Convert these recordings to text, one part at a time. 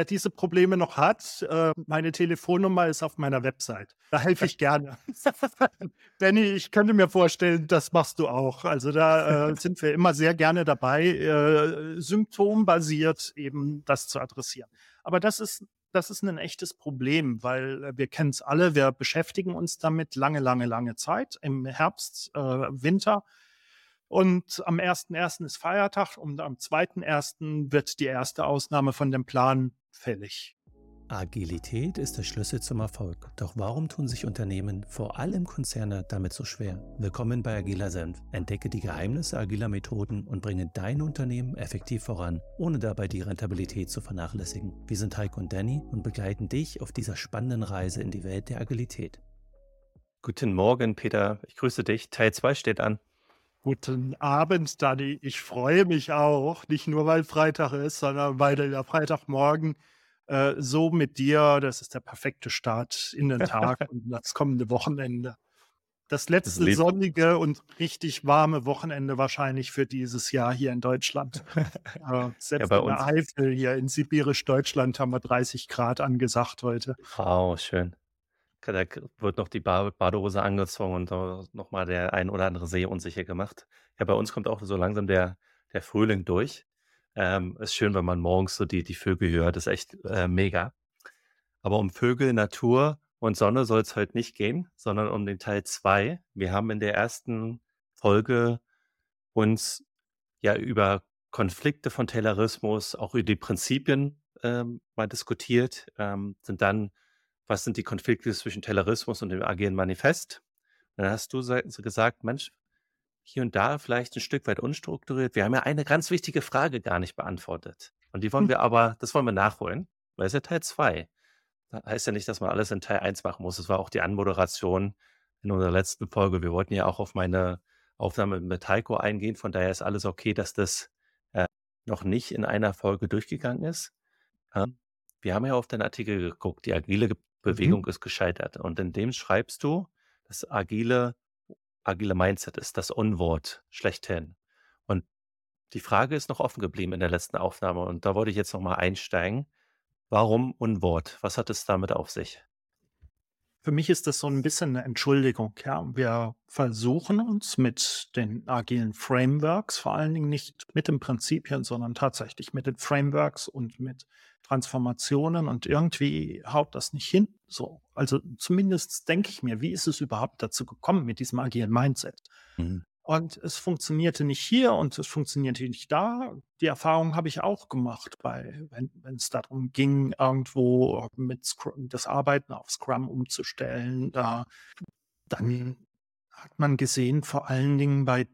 Wer diese Probleme noch hat, äh, meine Telefonnummer ist auf meiner Website. Da helfe ich gerne. Benny, ich könnte mir vorstellen, das machst du auch. Also da äh, sind wir immer sehr gerne dabei, äh, symptombasiert eben das zu adressieren. Aber das ist das ist ein echtes Problem, weil wir kennen es alle, wir beschäftigen uns damit lange, lange, lange Zeit. Im Herbst, äh, Winter und am 1.1. ist Feiertag und am 2.1. wird die erste Ausnahme von dem Plan fällig. Agilität ist der Schlüssel zum Erfolg. Doch warum tun sich Unternehmen, vor allem Konzerne, damit so schwer? Willkommen bei Agiler Senf. Entdecke die Geheimnisse agiler Methoden und bringe dein Unternehmen effektiv voran, ohne dabei die Rentabilität zu vernachlässigen. Wir sind Heiko und Danny und begleiten dich auf dieser spannenden Reise in die Welt der Agilität. Guten Morgen, Peter. Ich grüße dich. Teil 2 steht an. Guten Abend, Dani. Ich freue mich auch, nicht nur weil Freitag ist, sondern weil der Freitagmorgen äh, so mit dir, das ist der perfekte Start in den Tag und das kommende Wochenende. Das letzte das sonnige und richtig warme Wochenende wahrscheinlich für dieses Jahr hier in Deutschland. äh, selbst ja, in der Eifel hier in sibirisch Deutschland haben wir 30 Grad angesagt heute. Wow, schön da wird noch die Badehose angezogen und nochmal der ein oder andere See unsicher gemacht. Ja, bei uns kommt auch so langsam der, der Frühling durch. Ähm, ist schön, wenn man morgens so die, die Vögel hört. ist echt äh, mega. Aber um Vögel, Natur und Sonne soll es heute nicht gehen, sondern um den Teil 2. Wir haben in der ersten Folge uns ja über Konflikte von Taylorismus, auch über die Prinzipien ähm, mal diskutiert, ähm, sind dann was sind die Konflikte zwischen Taylorismus und dem agilen Manifest? dann hast du gesagt, Mensch, hier und da vielleicht ein Stück weit unstrukturiert. Wir haben ja eine ganz wichtige Frage gar nicht beantwortet. Und die wollen hm. wir aber, das wollen wir nachholen, weil es ja Teil 2. Das heißt ja nicht, dass man alles in Teil 1 machen muss. Das war auch die Anmoderation in unserer letzten Folge. Wir wollten ja auch auf meine Aufnahme mit Heiko eingehen. Von daher ist alles okay, dass das äh, noch nicht in einer Folge durchgegangen ist. Ähm, wir haben ja auf den Artikel geguckt, die agile Mhm. Bewegung ist gescheitert. Und in dem schreibst du, das agile, agile Mindset ist das Unwort schlechthin. Und die Frage ist noch offen geblieben in der letzten Aufnahme. Und da wollte ich jetzt nochmal einsteigen. Warum Unwort? Was hat es damit auf sich? Für mich ist das so ein bisschen eine Entschuldigung. Ja, wir versuchen uns mit den agilen Frameworks, vor allen Dingen nicht mit den Prinzipien, sondern tatsächlich mit den Frameworks und mit Transformationen und irgendwie haut das nicht hin. So, also zumindest denke ich mir, wie ist es überhaupt dazu gekommen mit diesem agilen Mindset? Mhm. Und es funktionierte nicht hier und es funktionierte nicht da. Die Erfahrung habe ich auch gemacht, bei, wenn, es darum ging, irgendwo mit Scrum, das Arbeiten auf Scrum umzustellen. Da, dann hat man gesehen, vor allen Dingen bei,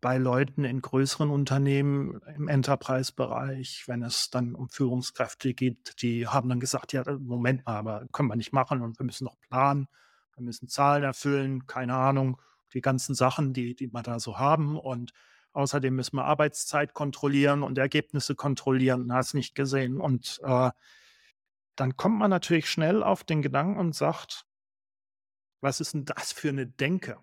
bei Leuten in größeren Unternehmen im Enterprise-Bereich, wenn es dann um Führungskräfte geht, die haben dann gesagt, ja, Moment mal, aber können wir nicht machen und wir müssen noch planen, wir müssen Zahlen erfüllen, keine Ahnung, die ganzen Sachen, die, die wir da so haben. Und außerdem müssen wir Arbeitszeit kontrollieren und Ergebnisse kontrollieren. Hast nicht gesehen. Und äh, dann kommt man natürlich schnell auf den Gedanken und sagt, was ist denn das für eine Denke?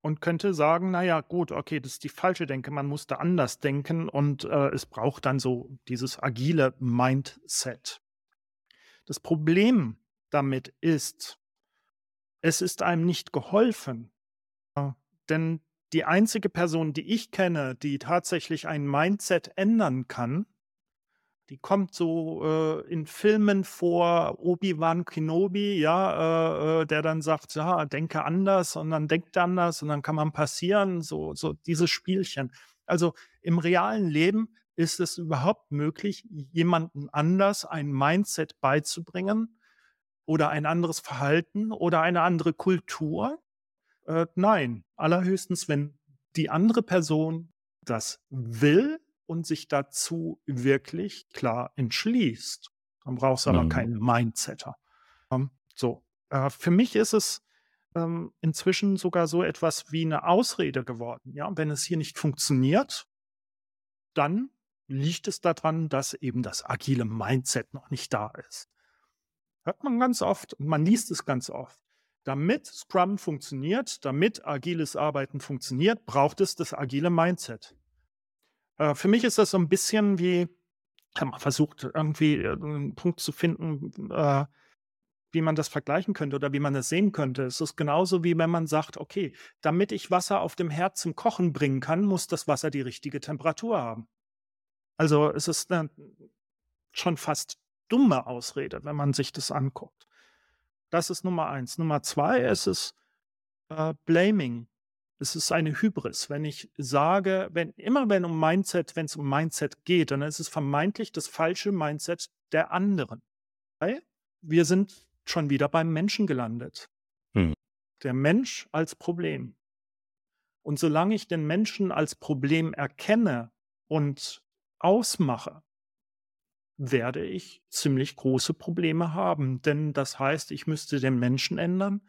Und könnte sagen, naja, gut, okay, das ist die falsche Denke, man muss da anders denken und äh, es braucht dann so dieses agile Mindset. Das Problem damit ist, es ist einem nicht geholfen, denn die einzige Person, die ich kenne, die tatsächlich ein Mindset ändern kann, die kommt so äh, in Filmen vor, Obi-Wan Kenobi, ja, äh, äh, der dann sagt, ja, denke anders und dann denkt er anders und dann kann man passieren, so, so dieses Spielchen. Also im realen Leben ist es überhaupt möglich, jemanden anders ein Mindset beizubringen oder ein anderes Verhalten oder eine andere Kultur, äh, nein, allerhöchstens, wenn die andere Person das will und sich dazu wirklich klar entschließt. Dann brauchst du mhm. aber keinen Mindsetter. Ähm, so, äh, für mich ist es ähm, inzwischen sogar so etwas wie eine Ausrede geworden. Ja, wenn es hier nicht funktioniert, dann liegt es daran, dass eben das agile Mindset noch nicht da ist. Hört man ganz oft und man liest es ganz oft. Damit Scrum funktioniert, damit agiles Arbeiten funktioniert, braucht es das agile Mindset. Äh, für mich ist das so ein bisschen wie habe mal versucht, irgendwie äh, 'n Punkt zu finden, äh, wie man das vergleichen könnte oder wie man das sehen könnte. Es ist genauso wie wenn man sagt: „Okay, damit ich Wasser auf dem Herd zum Kochen bringen kann, muss das Wasser die richtige Temperatur haben.“ Also, es ist 'ne schon fast dumme Ausrede, wenn man sich das anguckt. Das ist Nummer eins. Nummer 2 ist es, äh, Blaming. Es ist eine Hybris. Wenn ich sage wenn immer wenn um Mindset wenn es um Mindset geht, dann ist es vermeintlich das falsche Mindset der anderen. Weil wir sind schon wieder beim Menschen gelandet. Mhm. Der Mensch als Problem. Und solange ich den Menschen als Problem erkenne und ausmache, werde ich ziemlich große Probleme haben. Denn das heißt, ich müsste den Menschen ändern.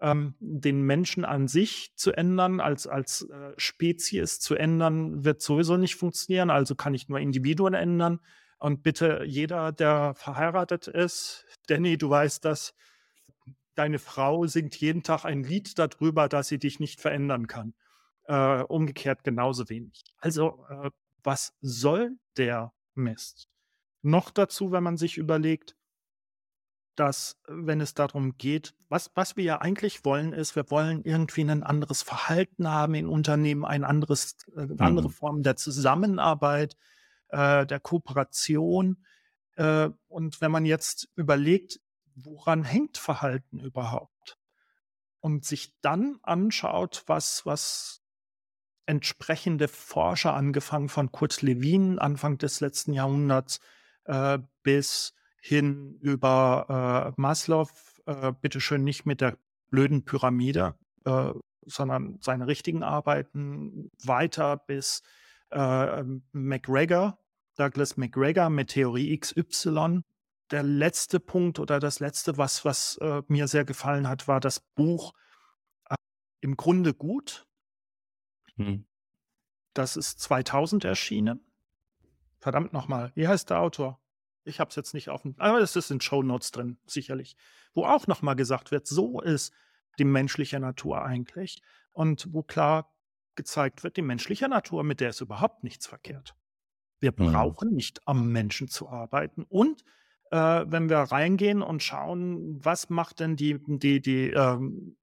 Ähm, den Menschen an sich zu ändern, als, als äh, Spezies zu ändern, wird sowieso nicht funktionieren. Also kann ich nur Individuen ändern. Und bitte jeder, der verheiratet ist, Danny, du weißt das, deine Frau singt jeden Tag ein Lied darüber, dass sie dich nicht verändern kann. Äh, umgekehrt genauso wenig. Also, äh, was soll der Mist? Noch dazu, wenn man sich überlegt, dass, wenn es darum geht was was wir ja eigentlich wollen, ist, wir wollen irgendwie ein anderes Verhalten haben in Unternehmen, ein anderes äh, andere Mhm. Form der Zusammenarbeit, äh, der Kooperation. Äh, und wenn man jetzt überlegt, woran hängt Verhalten überhaupt? Und sich dann anschaut, was was entsprechende Forscher, angefangen von Kurt Lewin Anfang des letzten Jahrhunderts, äh, bis hin über, äh, Maslow, äh, bitte schön nicht mit der blöden Pyramide, äh, sondern seine richtigen Arbeiten, weiter bis, äh, ähm, McGregor, Douglas McGregor mit Theorie XY. Der letzte Punkt oder das Letzte, was was, äh, mir sehr gefallen hat, war das Buch, äh, „Im Grunde gut“. Mhm. Das ist 2000 erschienen. Verdammt noch mal, wie heißt der Autor? Ich habe es jetzt nicht aufm aber es ist in Shownotes drin, sicherlich. Wo auch noch mal gesagt wird, so ist die menschliche Natur eigentlich und wo klar gezeigt wird, die menschliche Natur, mit der ist überhaupt nichts verkehrt. Wir Mhm. brauchen nicht am Menschen zu arbeiten und, äh, wenn wir reingehen und schauen, was macht denn die die die, ähm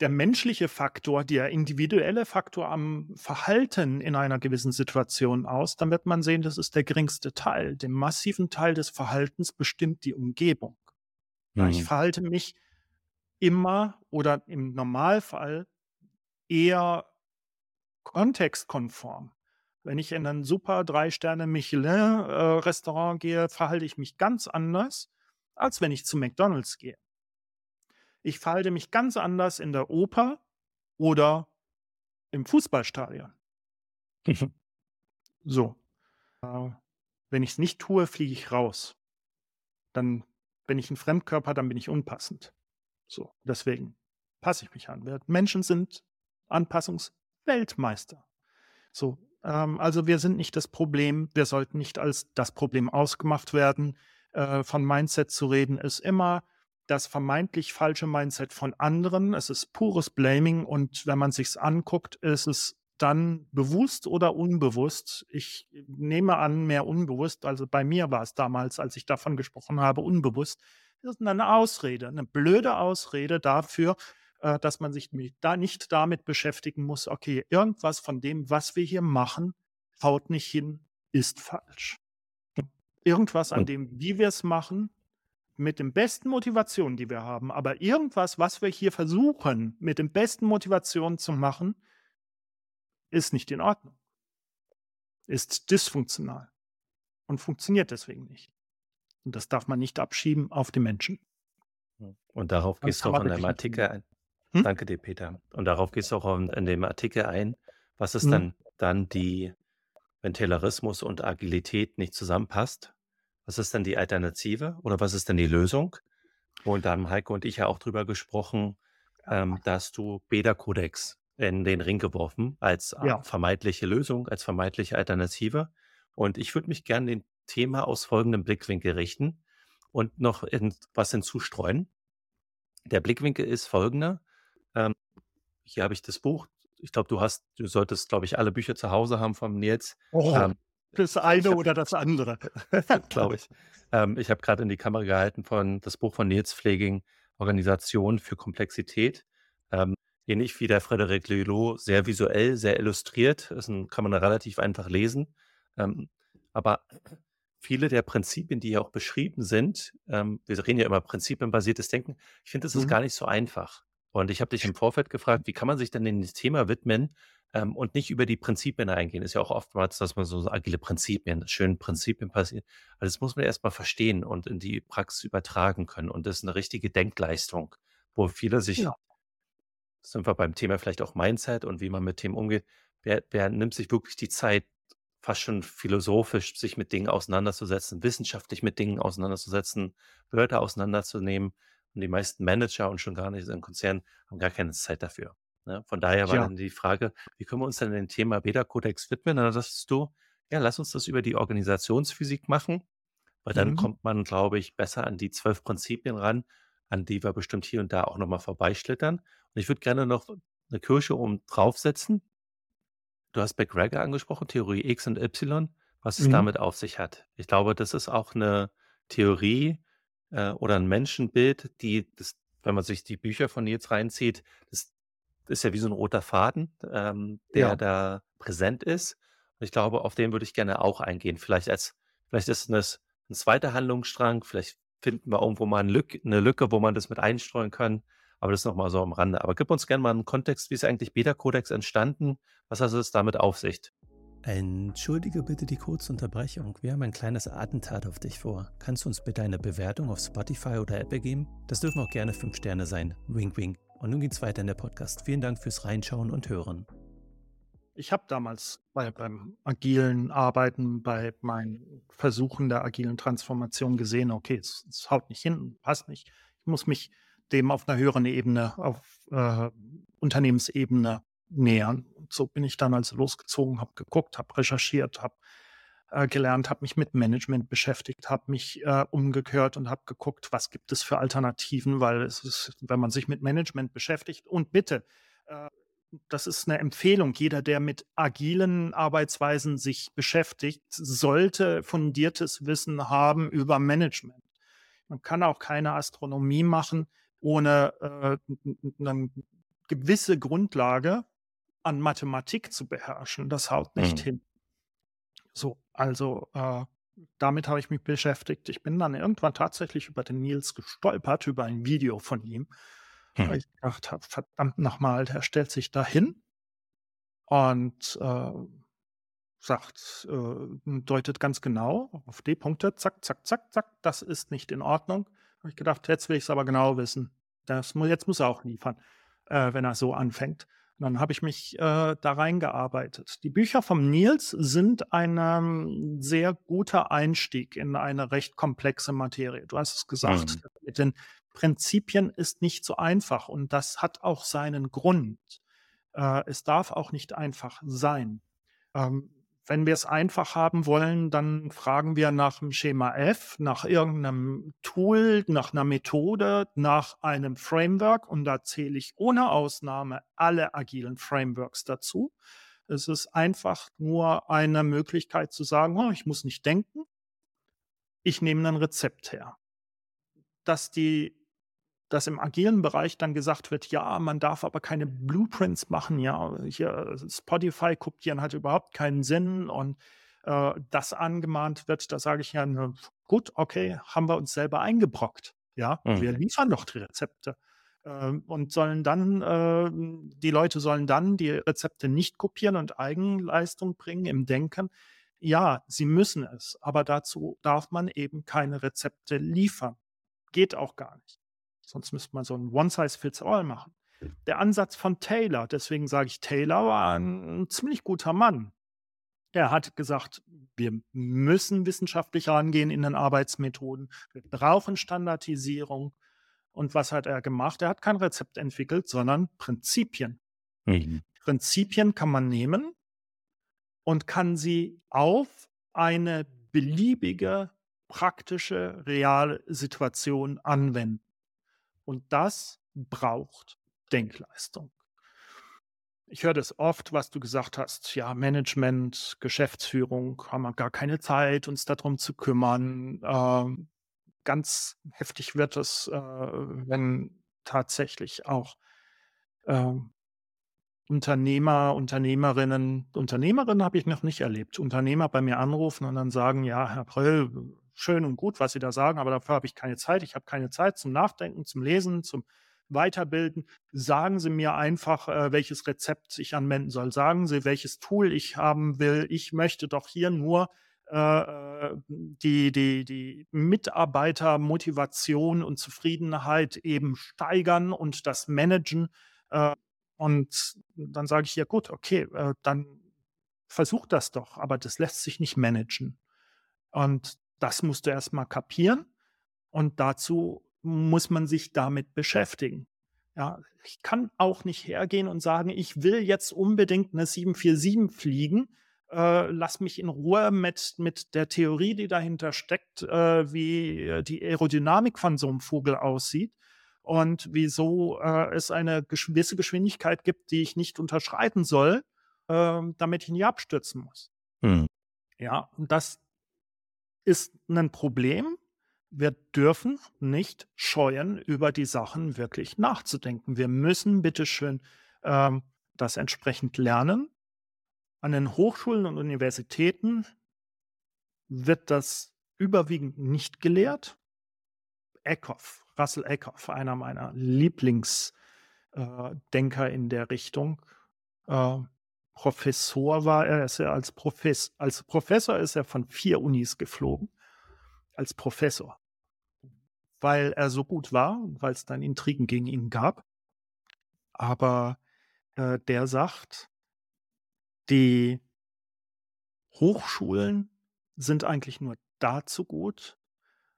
der menschliche Faktor, der individuelle Faktor am Verhalten in einer gewissen Situation aus, dann wird man sehen, das ist der geringste Teil. Den massiven Teil des Verhaltens bestimmt die Umgebung. Ja, ich Mhm. verhalte mich immer oder im Normalfall eher kontextkonform. Wenn ich in ein super 3 Sterne Michelin, äh, gehe, verhalte ich mich ganz anders, als wenn ich zu McDonald's gehe. Ich verhalte mich ganz anders in der Oper oder im Fußballstadion. So. Äh, wenn ich's nicht tue, fliege ich raus. Dann bin ich 'n Fremdkörper, dann bin ich unpassend. So, deswegen passe ich mich an. Wir Menschen sind Anpassungsweltmeister. So, ähm, also wir sind nicht das Problem. Wir sollten nicht als das Problem ausgemacht werden. Äh, von Mindset zu reden, ist immer das vermeintlich falsche Mindset von anderen. Es ist pures Blaming und wenn man sich's anguckt, ist es dann bewusst oder unbewusst. Ich nehme an, mehr unbewusst. Also, bei mir war es damals, als ich davon gesprochen habe, unbewusst. Das ist 'ne Ausrede, 'ne blöde Ausrede dafür, äh, dass man sich da nicht damit beschäftigen muss: „Okay, irgendwas von dem, was wir hier machen, haut nicht hin, ist falsch.“ Irgendwas an dem, wie wir's machen, mit den besten Motivationen, die wir haben, aber irgendwas, was wir hier versuchen, mit den besten Motivationen zu machen ist nicht in Ordnung. Ist dysfunktional und funktioniert deswegen nicht. Und das darf man nicht abschieben auf die Menschen. Hm, und darauf gehst du auch in deinem Artikel ein. Hm? Danke dir, Peter. Und darauf gehst du auch in dem Artikel ein. Was ist Mhm. dann dann die wenn Taylorismus und Agilität nicht zusammenpasst, was ist denn die Alternative oder was ist denn die Lösung? Und da haben Heiko und ich ja auch drüber gesprochen, ähm, da hast du Beta-Kodex in den Ring geworfen als, äh, Ja. vermeintliche Lösung, als vermeintliche Alternative. Und ich würde mich gern dem Thema aus folgendem Blickwinkel richten und noch in was hinzustreuen. Der Blickwinkel ist folgender. Ähm, hier habe ich das Buch. Ich glaube, du hast du solltest, glaube ich, alle Bücher zu Hause haben vom Nils. Oh. Ähm, Das eine oder das andere. Glaube ich. Ähm, ich habe gerade in die Kamera gehalten von das Buch von Nils Pfleging, Organisation für Komplexität. Ähm, ähnlich wie der Frederic Lelot, sehr visuell, sehr illustriert. Das kann man relativ einfach lesen. Ähm, aber viele der Prinzipien, die hier auch beschrieben sind, ähm, wir reden ja immer prinzipienbasiertes Denken, ich finde, das ist Mhm. gar nicht so einfach. Und ich habe dich im Vorfeld gefragt, wie kann man sich denn dem Thema widmen ähm, und nicht über die Prinzipien eingehen? Ist ja auch oftmals, dass man so, agile Prinzipien, schöne Prinzipien passiert. Also das muss man erstmal verstehen und in die Praxis übertragen können. Und das ist eine richtige Denkleistung, wo viele sich, Ja. sind wir beim Thema vielleicht auch Mindset und wie man mit Themen umgeht, wer, wer nimmt sich wirklich die Zeit, fast schon philosophisch sich mit Dingen auseinanderzusetzen, wissenschaftlich mit Dingen auseinanderzusetzen, Wörter auseinanderzunehmen. Und die meisten Manager und schon gar nicht in Konzernen haben gar keine Zeit dafür. Ne? Von daher war Ja. dann die Frage, wie können wir uns denn dem Thema Beta-Kodex widmen? Und dann sagst du, ja, lass uns das über die Organisationsphysik machen, weil dann Mhm. kommt man, glaube ich, besser an die zwölf Prinzipien ran, an die wir bestimmt hier und da auch nochmal vorbeischlittern. Und ich würde gerne noch eine Kirsche oben draufsetzen. Du hast McGregor angesprochen, Theorie X und Y, was es Mhm. damit auf sich hat. Ich glaube, das ist auch eine Theorie äh, oder ein Menschenbild, die, das, wenn man sich die Bücher von Nils reinzieht, das ist ja wie so ein roter Faden, ähm, der Ja. da präsent ist. Und ich glaube, auf den würde ich gerne auch eingehen. Vielleicht als, vielleicht ist es ein zweiter Handlungsstrang, vielleicht finden wir irgendwo mal eine Lücke, eine Lücke, wo man das mit einstreuen kann. Aber das ist nochmal so am Rande. Aber gib uns gerne mal einen Kontext, wie ist eigentlich Beta-Codex entstanden? Was hat es damit auf sich? Entschuldige bitte die kurze Unterbrechung. Wir haben ein kleines Attentat auf dich vor. Kannst du uns bitte eine Bewertung auf Spotify oder Apple geben? Das dürfen auch gerne 5 Sterne sein. Wink, wink. Und nun geht's weiter in der Podcast. Vielen Dank fürs Reinschauen und Hören. Ich habe damals bei, beim agilen Arbeiten, bei meinen Versuchen der agilen Transformation gesehen, okay, es, es haut nicht hin, passt nicht. Ich muss mich dem auf einer höheren Ebene, auf äh, Unternehmensebene nähern. Und so bin ich dann also losgezogen, habe geguckt, habe recherchiert, habe äh, gelernt, habe mich mit Management beschäftigt, habe mich äh, umgekehrt und habe geguckt, was gibt es für Alternativen, weil es ist, wenn man sich mit Management beschäftigt und bitte, äh, das ist eine Empfehlung. Jeder, der mit agilen Arbeitsweisen sich beschäftigt, sollte fundiertes Wissen haben über Management. Man kann auch keine Astronomie machen ohne äh, eine gewisse Grundlage an Mathematik zu beherrschen. Das haut nicht Mhm. hin. So, also äh, damit habe ich mich beschäftigt. Ich bin dann irgendwann tatsächlich über den Nils gestolpert, über ein Video von ihm. Weil Hm. ich gedacht habe, verdammt nochmal, der stellt sich da hin und äh, sagt, äh, deutet ganz genau auf die Punkte, zack, zack, zack, zack, das ist nicht in Ordnung. Habe ich gedacht, jetzt will ich es aber genau wissen. Das, jetzt muss er auch liefern, äh, wenn er so anfängt. Und dann habe ich mich äh, da reingearbeitet. Die Bücher vom Nils sind ein ähm, sehr guter Einstieg in eine recht komplexe Materie. Du hast es gesagt, Mhm. mit den Prinzipien ist nicht so einfach und das hat auch seinen Grund. Äh, es darf auch nicht einfach sein. Ähm, wenn wir es einfach haben wollen, dann fragen wir nach dem Schema F, nach irgendeinem Tool, nach einer Methode, nach einem Framework und da zähle ich ohne Ausnahme alle agilen Frameworks dazu. Es ist einfach nur eine Möglichkeit zu sagen, oh, ich muss nicht denken, ich nehme ein Rezept her. Dass die dass im agilen Bereich dann gesagt wird, ja, man darf aber keine Blueprints machen, ja, hier Spotify kopieren hat überhaupt keinen Sinn und äh, das angemahnt wird, da sage ich ja, ne, gut, okay, haben wir uns selber eingebrockt, ja, wir Mhm. liefern doch die Rezepte ähm, und sollen dann, äh, die Leute sollen dann die Rezepte nicht kopieren und Eigenleistung bringen im Denken. Ja, sie müssen es, aber dazu darf man eben keine Rezepte liefern. Geht auch gar nicht. Sonst müsste man so ein One-Size-Fits-All machen. Der Ansatz von Taylor, deswegen sage ich, Taylor war ein, ein ziemlich guter Mann. Er hat gesagt, wir müssen wissenschaftlich rangehen in den Arbeitsmethoden. Wir brauchen Standardisierung. Und was hat er gemacht? Er hat kein Rezept entwickelt, sondern Prinzipien. Mhm. Prinzipien kann man nehmen und kann sie auf eine beliebige, praktische, reale Situation anwenden. Und das braucht Denkleistung. Ich höre das oft, was du gesagt hast. Ja, Management, Geschäftsführung haben wir gar keine Zeit, uns darum zu kümmern. Ähm, ganz heftig wird es, äh, wenn tatsächlich auch ähm, Unternehmer, Unternehmerinnen, Unternehmerinnen habe ich noch nicht erlebt. Unternehmer bei mir anrufen und dann sagen, ja, Herr Pröll, schön und gut, was Sie da sagen, aber dafür habe ich keine Zeit. Ich habe keine Zeit zum Nachdenken, zum Lesen, zum Weiterbilden. Sagen Sie mir einfach, äh, welches Rezept ich anwenden soll. Sagen Sie, welches Tool ich haben will. Ich möchte doch hier nur äh, äh die, die, die Mitarbeitermotivation und Zufriedenheit eben steigern und das managen. Und dann sage ich, ja gut, okay, dann versuch das doch, aber das lässt sich nicht managen. Und das musst du erstmal kapieren. Und dazu muss man sich damit beschäftigen. Ja, ich kann auch nicht hergehen und sagen, ich will jetzt unbedingt eine 747 fliegen. Äh, lass mich in Ruhe mit, mit der Theorie, die dahinter steckt, äh, wie die Aerodynamik von so einem Vogel aussieht und wieso äh, es eine gewisse Geschwindigkeit gibt, die ich nicht unterschreiten soll, äh, damit ich nie abstürzen muss. Hm. Ja, und das ist ein Problem. Wir dürfen nicht scheuen, über die Sachen wirklich nachzudenken. Wir müssen bitteschön ähm, das entsprechend lernen. An den Hochschulen und Universitäten wird das überwiegend nicht gelehrt. Eckhoff, Russell Eckhoff, einer meiner Lieblingsdenker äh, in der Richtung. Äh, Professor war er, ist er als, Profes als Professor ist er von vier Unis geflogen. Als Professor. Weil er so gut war und weil es dann Intrigen gegen ihn gab. Aber äh, der sagt, die Hochschulen sind eigentlich nur dazu gut,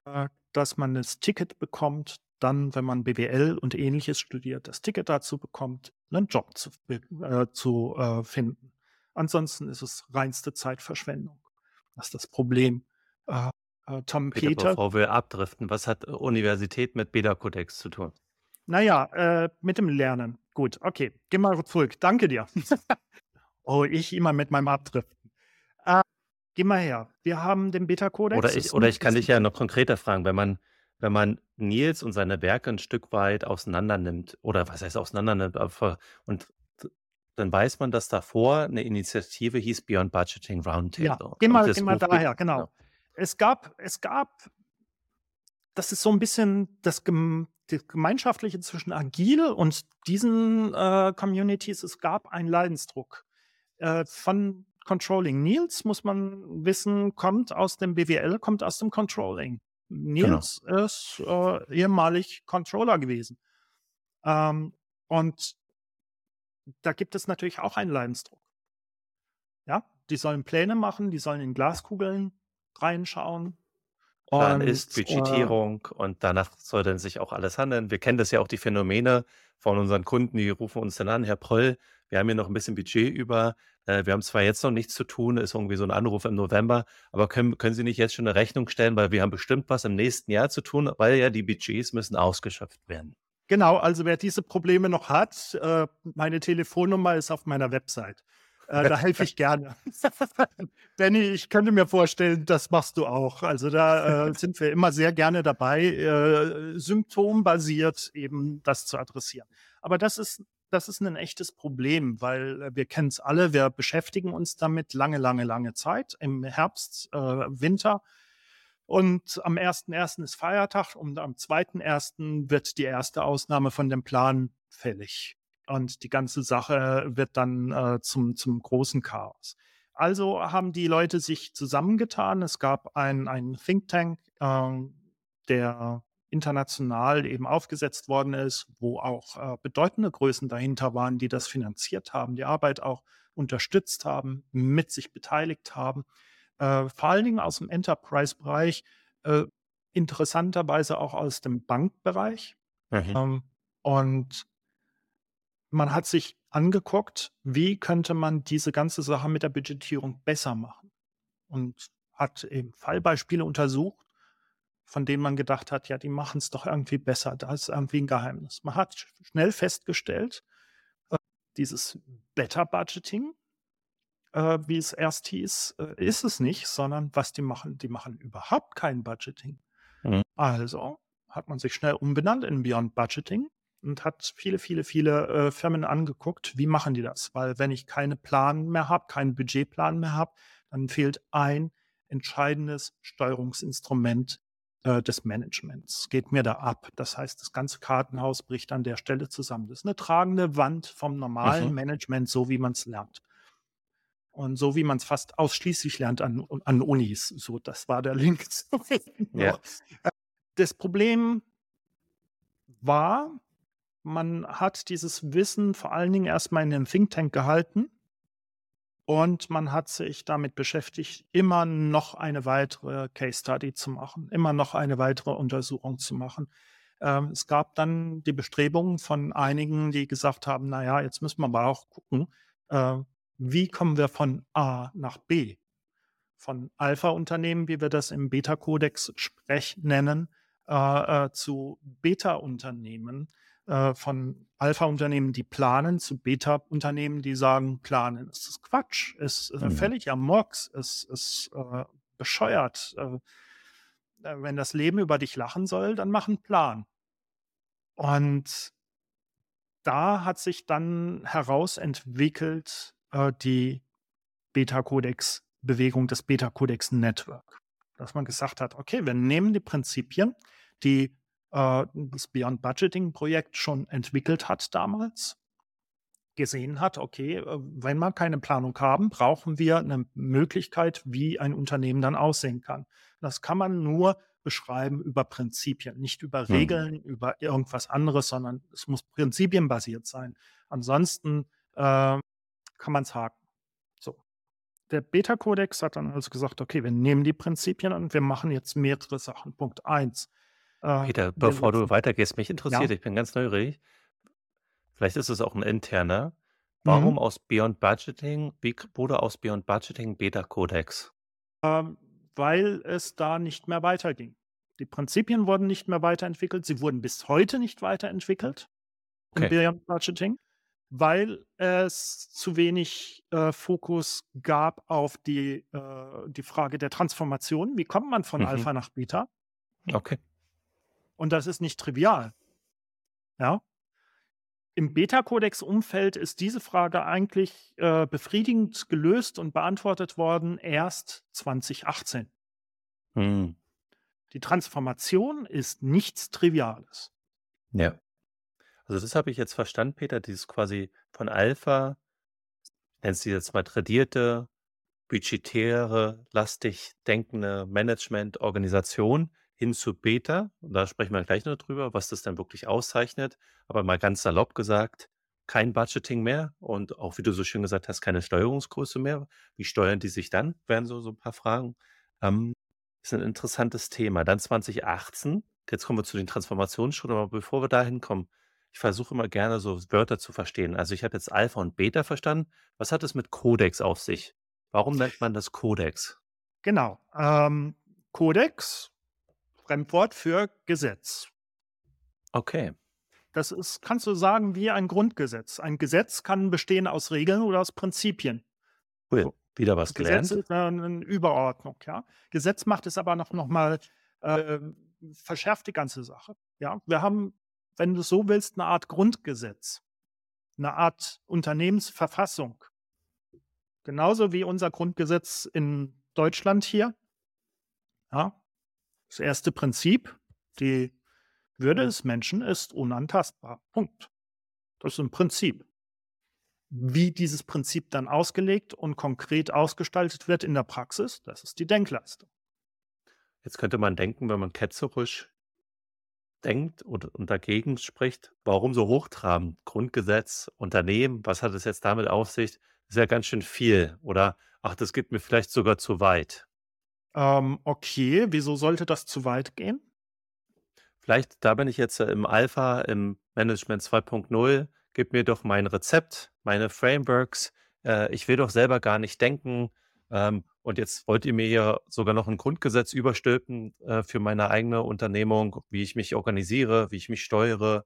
äh, dass man das Ticket bekommt, dann, wenn man BWL und ähnliches studiert, das Ticket dazu bekommt, einen Job zu, äh, zu äh, finden. Ansonsten ist es reinste Zeitverschwendung. Das ist das Problem. Äh, äh Tom Peter, Peter. Bevor wir abdriften, was hat Universität mit Beta-Kodex zu tun? Naja, äh, mit dem Lernen. Gut, okay, geh mal zurück. Danke dir. oh, ich immer mit meinem Abdriften. Äh, geh mal her. Wir haben den Beta-Kodex. Oder ich, oder ich kann dich ja noch konkreter fragen, wenn man, wenn man Nils und seine Werke ein Stück weit auseinander nimmt, oder was heißt auseinander nimmt, und dann weiß man, dass davor eine Initiative hieß Beyond Budgeting Roundtable. Ja, geh mal, geh mal daher, genau. genau. Es gab, es gab, das ist so ein bisschen das, das Gemeinschaftliche zwischen Agil und diesen äh, Communities. Es gab einen Leidensdruck äh, von Controlling. Nils, muss man wissen, kommt aus dem BWL, kommt aus dem Controlling. Nils genau. ist äh, ehemalig Controller gewesen. Ähm, und da gibt es natürlich auch einen Leidensdruck. Ja, die sollen Pläne machen, die sollen in Glaskugeln reinschauen. Dann ist Budgetierung äh, und danach soll dann sich auch alles handeln. Wir kennen das ja auch die Phänomene von unseren Kunden, die rufen uns dann an, Herr Proll, wir haben hier noch ein bisschen Budget über. Äh, wir haben zwar jetzt noch nichts zu tun, ist irgendwie so ein Anruf im November, aber können, können Sie nicht jetzt schon eine Rechnung stellen, weil wir haben bestimmt was im nächsten Jahr zu tun, weil ja die Budgets müssen ausgeschöpft werden. Genau, also wer diese Probleme noch hat, äh, meine Telefonnummer ist auf meiner Website. Äh, da helfe ich gerne. Benny, ich könnte mir vorstellen, das machst du auch. Also da äh, sind wir immer sehr gerne dabei, äh, symptombasiert eben das zu adressieren. Aber das ist das ist ein echtes Problem, weil äh, wir kennen es alle, wir beschäftigen uns damit lange, lange, lange Zeit, im Herbst, äh, Winter. Und am 1.1. ist Feiertag und am 2.1. wird die erste Ausnahme von dem Plan fällig. Und die ganze Sache wird dann äh, zum, zum großen Chaos. Also haben die Leute sich zusammengetan. Es gab ein, Think Tank, äh, der international eben aufgesetzt worden ist, wo auch äh, bedeutende Größen dahinter waren, die das finanziert haben, die Arbeit auch unterstützt haben, mit sich beteiligt haben, äh, vor allen Dingen aus dem Enterprise-Bereich, äh, interessanterweise auch aus dem Bankbereich. Mhm. Ähm, und man hat sich angeguckt, wie könnte man diese ganze Sache mit der Budgetierung besser machen und hat eben Fallbeispiele untersucht von denen man gedacht hat, ja, die machen es doch irgendwie besser. Da ist irgendwie ein Geheimnis. Man hat schnell festgestellt, äh, dieses Better Budgeting, äh, wie es erst hieß, äh, ist es nicht, sondern was die machen, die machen überhaupt kein Budgeting. Mhm. Also hat man sich schnell umbenannt in Beyond Budgeting und hat viele, viele, viele äh, Firmen angeguckt, wie machen die das? Weil wenn ich keine Plan mehr habe, keinen Budgetplan mehr habe, dann fehlt ein entscheidendes Steuerungsinstrument äh, des Managements. Geht mir da ab. Das heißt, das ganze Kartenhaus bricht an der Stelle zusammen. Das ist eine tragende Wand vom normalen mhm. Management, so wie man es lernt. Und so wie man es fast ausschließlich lernt an, an Unis. So, das war der Link. ja. Das Problem war, man hat dieses Wissen vor allen Dingen erstmal in den Think Tank gehalten und man hat sich damit beschäftigt, immer noch eine weitere Case Study zu machen, immer noch eine weitere Untersuchung zu machen. Ähm, es gab dann die Bestrebungen von einigen, die gesagt haben, naja, jetzt müssen wir aber auch gucken, äh, wie kommen wir von A nach B? Von Alpha-Unternehmen, wie wir das im Beta-Kodex nennen, äh, äh, zu Beta-Unternehmen äh, von Alpha-Unternehmen, die planen, zu Beta-Unternehmen, die sagen, planen. Es ist Quatsch, es ist mhm. völlig am Murks, es ist äh, bescheuert. Äh, äh, wenn das Leben über dich lachen soll, dann mach einen Plan. Und da hat sich dann herausentwickelt äh, die Beta-Codex-Bewegung, das Beta-Codex-Network. Dass man gesagt hat, okay, wir nehmen die Prinzipien, die äh, das Beyond Budgeting Projekt schon entwickelt hat damals, gesehen hat, okay, äh, wenn wir keine Planung haben, brauchen wir eine Möglichkeit, wie ein Unternehmen dann aussehen kann. Das kann man nur beschreiben über Prinzipien, nicht über hm. Regeln, mhm. über irgendwas anderes, sondern es muss prinzipienbasiert sein. Ansonsten äh, kann man es haken. So. Der Beta-Kodex hat dann also gesagt, okay, wir nehmen die Prinzipien und wir machen jetzt mehrere Sachen. Punkt 1. Äh, Peter, bevor du weitergehst, mich interessiert, ja. ich bin ganz neugierig. Vielleicht ist es auch ein interner. Warum mhm. aus Beyond Budgeting, wie wurde aus Beyond Budgeting Beta Codex? Ähm, weil es da nicht mehr weiterging. Die Prinzipien wurden nicht mehr weiterentwickelt. Sie wurden bis heute nicht weiterentwickelt okay. im Beyond Budgeting, weil es zu wenig äh, Fokus gab auf die, äh, die Frage der Transformation. Wie kommt man von mhm. Alpha nach Beta? Okay. Und das ist nicht trivial. Ja. Im Beta-Kodex-Umfeld ist diese Frage eigentlich äh, befriedigend gelöst und beantwortet worden erst 2018. Hm. Die Transformation ist nichts Triviales. Ja. Also das habe ich jetzt verstanden, Peter, dieses quasi von Alpha, nennst du jetzt mal tradierte, budgetäre, lastig denkende Management-Organisation hin zu Beta. Und da sprechen wir gleich noch drüber, was das dann wirklich auszeichnet. Aber mal ganz salopp gesagt, kein Budgeting mehr und auch, wie du so schön gesagt hast, keine Steuerungsgröße mehr. Wie steuern die sich dann? Wären so, so ein paar Fragen. Ähm, ist ein interessantes Thema. Dann 2018, jetzt kommen wir zu den Transformationsschritten, aber bevor wir dahin kommen, ich versuche immer gerne so Wörter zu verstehen. Also ich habe jetzt Alpha und Beta verstanden. Was hat es mit Codex auf sich? Warum nennt man das Codex? Genau. Ähm, Codex Fremdwort für Gesetz. Okay. Das ist, kannst du sagen, wie ein Grundgesetz. Ein Gesetz kann bestehen aus Regeln oder aus Prinzipien. Cool. So. Wieder was gelernt. Gesetz ist eine Überordnung, ja. Gesetz macht es aber noch, noch mal, äh, verschärft die ganze Sache. Ja, wir haben, wenn du so willst, eine Art Grundgesetz, eine Art Unternehmensverfassung. Genauso wie unser Grundgesetz in Deutschland hier. Ja, das erste Prinzip, die Würde des Menschen ist unantastbar. Punkt. Das ist ein Prinzip. Wie dieses Prinzip dann ausgelegt und konkret ausgestaltet wird in der Praxis, das ist die Denkleistung. Jetzt könnte man denken, wenn man ketzerisch denkt und, dagegen spricht, warum so hochtrabend? Grundgesetz, Unternehmen, was hat es jetzt damit auf sich? Das ist ja ganz schön viel. Oder, ach, das geht mir vielleicht sogar zu weit. Ähm, okay, wieso sollte das zu weit gehen? Vielleicht, da bin ich jetzt im Alpha, im Management 2.0, gib mir doch mein Rezept, meine Frameworks. Äh, ich will doch selber gar nicht denken. Ähm, und jetzt wollt ihr mir hier sogar noch ein Grundgesetz überstülpen äh, für meine eigene Unternehmung, wie ich mich organisiere, wie ich mich steuere.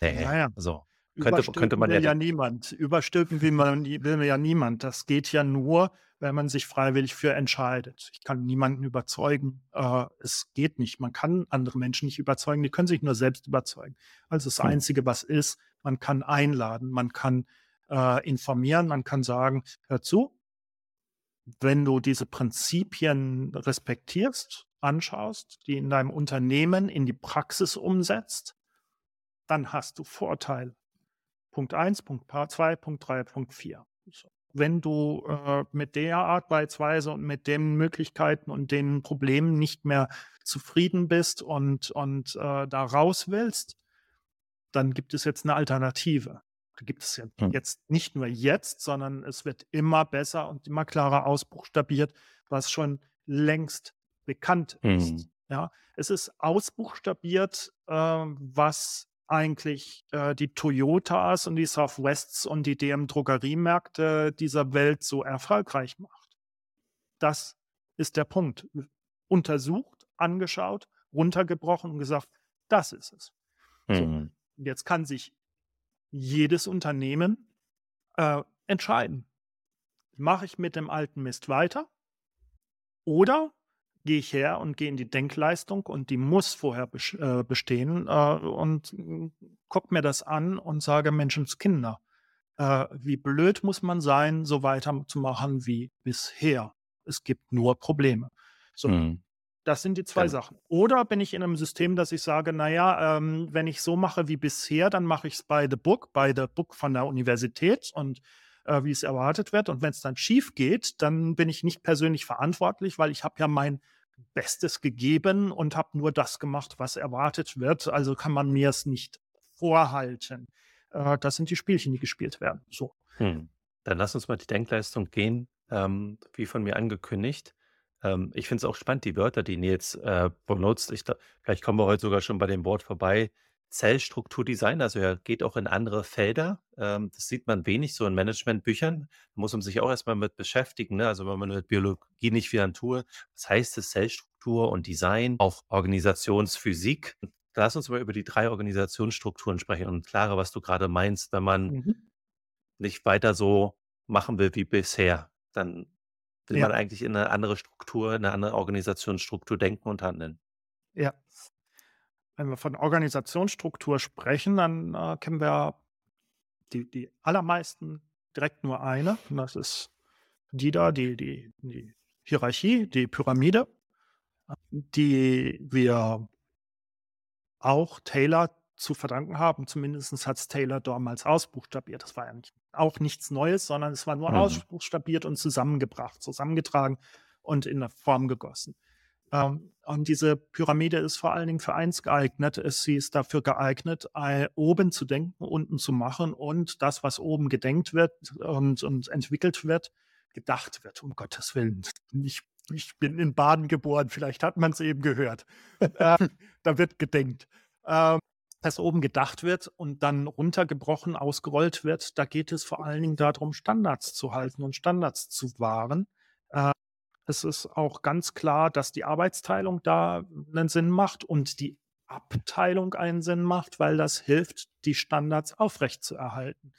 Nee, naja. so. Könnte, könnte man will ja, ja niemand. Überstülpen will, man, will ja niemand. Das geht ja nur, wenn man sich freiwillig für entscheidet. Ich kann niemanden überzeugen. Äh, es geht nicht. Man kann andere Menschen nicht überzeugen. Die können sich nur selbst überzeugen. Also das Hm. Einzige, was ist, man kann einladen, man kann äh, informieren, man kann sagen, hör zu, wenn du diese Prinzipien respektierst, anschaust, die in deinem Unternehmen in die Praxis umsetzt, dann hast du Vorteile. Punkt 1, Punkt 2, Punkt 3, Punkt 4. So. Wenn du äh, mit der Arbeitsweise und mit den Möglichkeiten und den Problemen nicht mehr zufrieden bist und, und äh, da raus willst, dann gibt es jetzt eine Alternative. Da gibt es ja Hm. jetzt nicht nur jetzt, sondern es wird immer besser und immer klarer ausbuchstabiert, was schon längst bekannt ist. Hm. Ja, es ist ausbuchstabiert, äh, was eigentlich äh, die Toyotas und die Southwests und die DM-Drogeriemärkte dieser Welt so erfolgreich macht. Das ist der Punkt. Untersucht, angeschaut, runtergebrochen und gesagt, das ist es. So, Hm. jetzt kann sich jedes Unternehmen äh, entscheiden. Mache ich mit dem alten Mist weiter oder gehe ich her und gehe in die Denkleistung und die muss vorher äh, bestehen äh, und mm, guck mir das an und sage Menschenskinder, äh, wie blöd muss man sein, so weiterzumachen wie bisher. Es gibt nur Probleme. So, Hm. das sind die zwei Genau. Sachen. Oder bin ich in einem System, dass ich sage, naja, ähm, wenn ich so mache wie bisher, dann mache ich es bei The Book, bei The Book von der Universität und äh, wie es erwartet wird. Und wenn es dann schief geht, dann bin ich nicht persönlich verantwortlich, weil ich habe ja mein Bestes gegeben und habe nur das gemacht, was erwartet wird. Also kann man mir es nicht vorhalten. Äh, das sind die Spielchen, die gespielt werden. So. Hm. Dann lass uns mal die Denkleistung gehen, ähm, wie von mir angekündigt. Ähm, ich finde es auch spannend, die Wörter, die Nils äh, benutzt. Ich, vielleicht kommen wir heute sogar schon bei dem Wort vorbei. Zellstrukturdesign, also er geht auch in andere Felder. Ähm, das sieht man wenig so in Managementbüchern. Da muss man sich auch erstmal mit beschäftigen. Ne? Also wenn man mit Biologie nicht viel an tue, was heißt es Zellstruktur und Design, auch Organisationsphysik. Lass uns mal über die drei Organisationsstrukturen sprechen und klare, was du gerade meinst, wenn man Mhm. nicht weiter so machen will wie bisher, dann will Ja. man eigentlich in eine andere Struktur, in eine andere Organisationsstruktur denken und handeln. Ja. Wenn wir von Organisationsstruktur sprechen, dann äh, kennen wir die, die allermeisten direkt nur eine. Und das ist die da, die, die, die Hierarchie, die Pyramide, die wir auch Taylor zu verdanken haben. Zumindest hat es Taylor damals ausbuchstabiert. Das war ja nicht, auch nichts Neues, sondern es war nur Mhm. ausbuchstabiert und zusammengebracht, zusammengetragen und in eine Form gegossen. Ähm, und diese Pyramide ist vor allen Dingen für eins geeignet. Sie ist dafür geeignet, oben zu denken, unten zu machen und das, was oben gedenkt wird und, und entwickelt wird, gedacht wird. Um Gottes Willen. Ich, ich bin in Baden geboren, vielleicht hat man es eben gehört. äh, da wird gedenkt. Ähm, dass oben gedacht wird und dann runtergebrochen, ausgerollt wird, da geht es vor allen Dingen darum, Standards zu halten und Standards zu wahren. Äh, es ist auch ganz klar, dass die Arbeitsteilung da einen Sinn macht und die Abteilung einen Sinn macht, weil das hilft, die Standards aufrechtzuerhalten.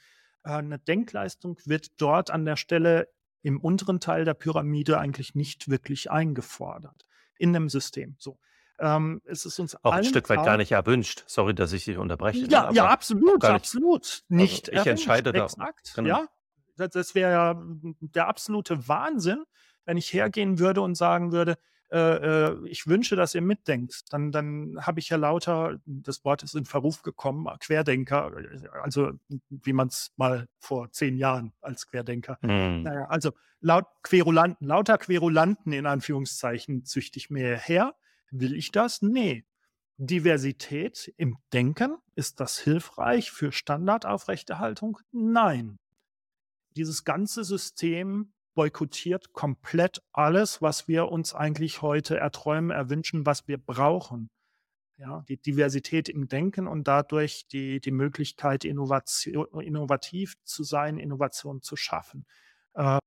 Äh, eine Denkleistung wird dort an der Stelle im unteren Teil der Pyramide eigentlich nicht wirklich eingefordert in einem System. So. Ähm, es ist uns Auch ein Stück weit gar nicht erwünscht. Sorry, dass ich dich unterbreche. ja, ja, absolut, nicht- absolut. Nicht ich erwünscht, entscheide da- Exakt, genau. ja. Das, das wäre ja der absolute Wahnsinn, wenn ich hergehen würde und sagen würde, äh, äh, ich wünsche, dass ihr mitdenkt. Dann, dann habe ich ja lauter, das Wort ist in Verruf gekommen, Querdenker, also wie man es mal vor zehn Jahren als Querdenker Hm. naja, also laut Querulanten, lauter Querulanten in Anführungszeichen züchte ich mir her. Will ich das? Nee. Diversität im Denken, ist das hilfreich für Standardaufrechterhaltung? Nein. Dieses ganze System boykottiert komplett alles, was wir uns eigentlich heute erträumen, erwünschen, was wir brauchen. Ja, die Diversität im Denken und dadurch die, die Möglichkeit, Innovation, innovativ zu sein, Innovation zu schaffen. Äh,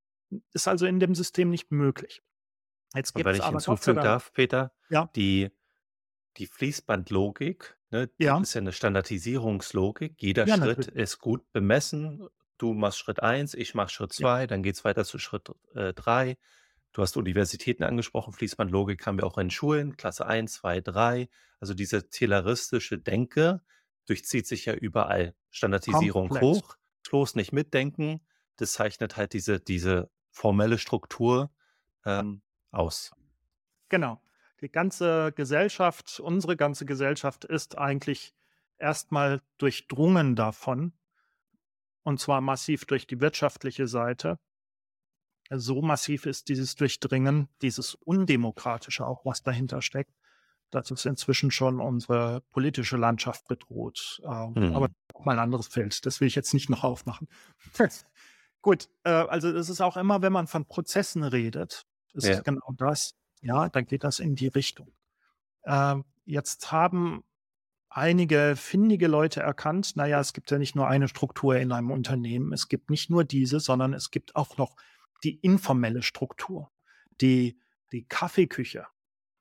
ist also in dem System nicht möglich. Jetzt gibt es ich aber hinzufügen darf, Peter, Ja. die die Fließbandlogik, ne, Ja. ist ja 'ne Standardisierungslogik. Jeder Ja, Schritt natürlich. ist gut bemessen. Du machst Schritt 1, ich mache Schritt Ja. 2, dann geht's weiter zu Schritt, äh, 3. Du hast Universitäten angesprochen, Fließbandlogik haben wir auch in Schulen, Klasse 1, 2, 3. Also, diese tayloristische Denke durchzieht sich ja überall. Standardisierung Komplett. hoch, bloß nicht mitdenken. Das zeichnet halt diese diese formelle Struktur, ähm, aus. Genau. Die ganze Gesellschaft unsere ganze Gesellschaft ist eigentlich erst mal durchdrungen davon und zwar massiv durch die wirtschaftliche Seite. So massiv ist dieses Durchdringen, dieses Undemokratische auch, was dahinter steckt, dass es inzwischen schon unsere politische Landschaft bedroht. Ähm, aber Mhm. mal 'n anderes Feld. Das will ich jetzt nicht noch aufmachen. Gut, äh, also, es ist auch immer, wenn man von Prozessen redet, ist Ja. genau das. Ja, dann geht das in die Richtung. Ähm, jetzt haben einige findige Leute erkannt, na ja, es gibt ja nicht nur eine Struktur in einem Unternehmen. Es gibt nicht nur diese, sondern es gibt auch noch die informelle Struktur, die die Kaffeeküche,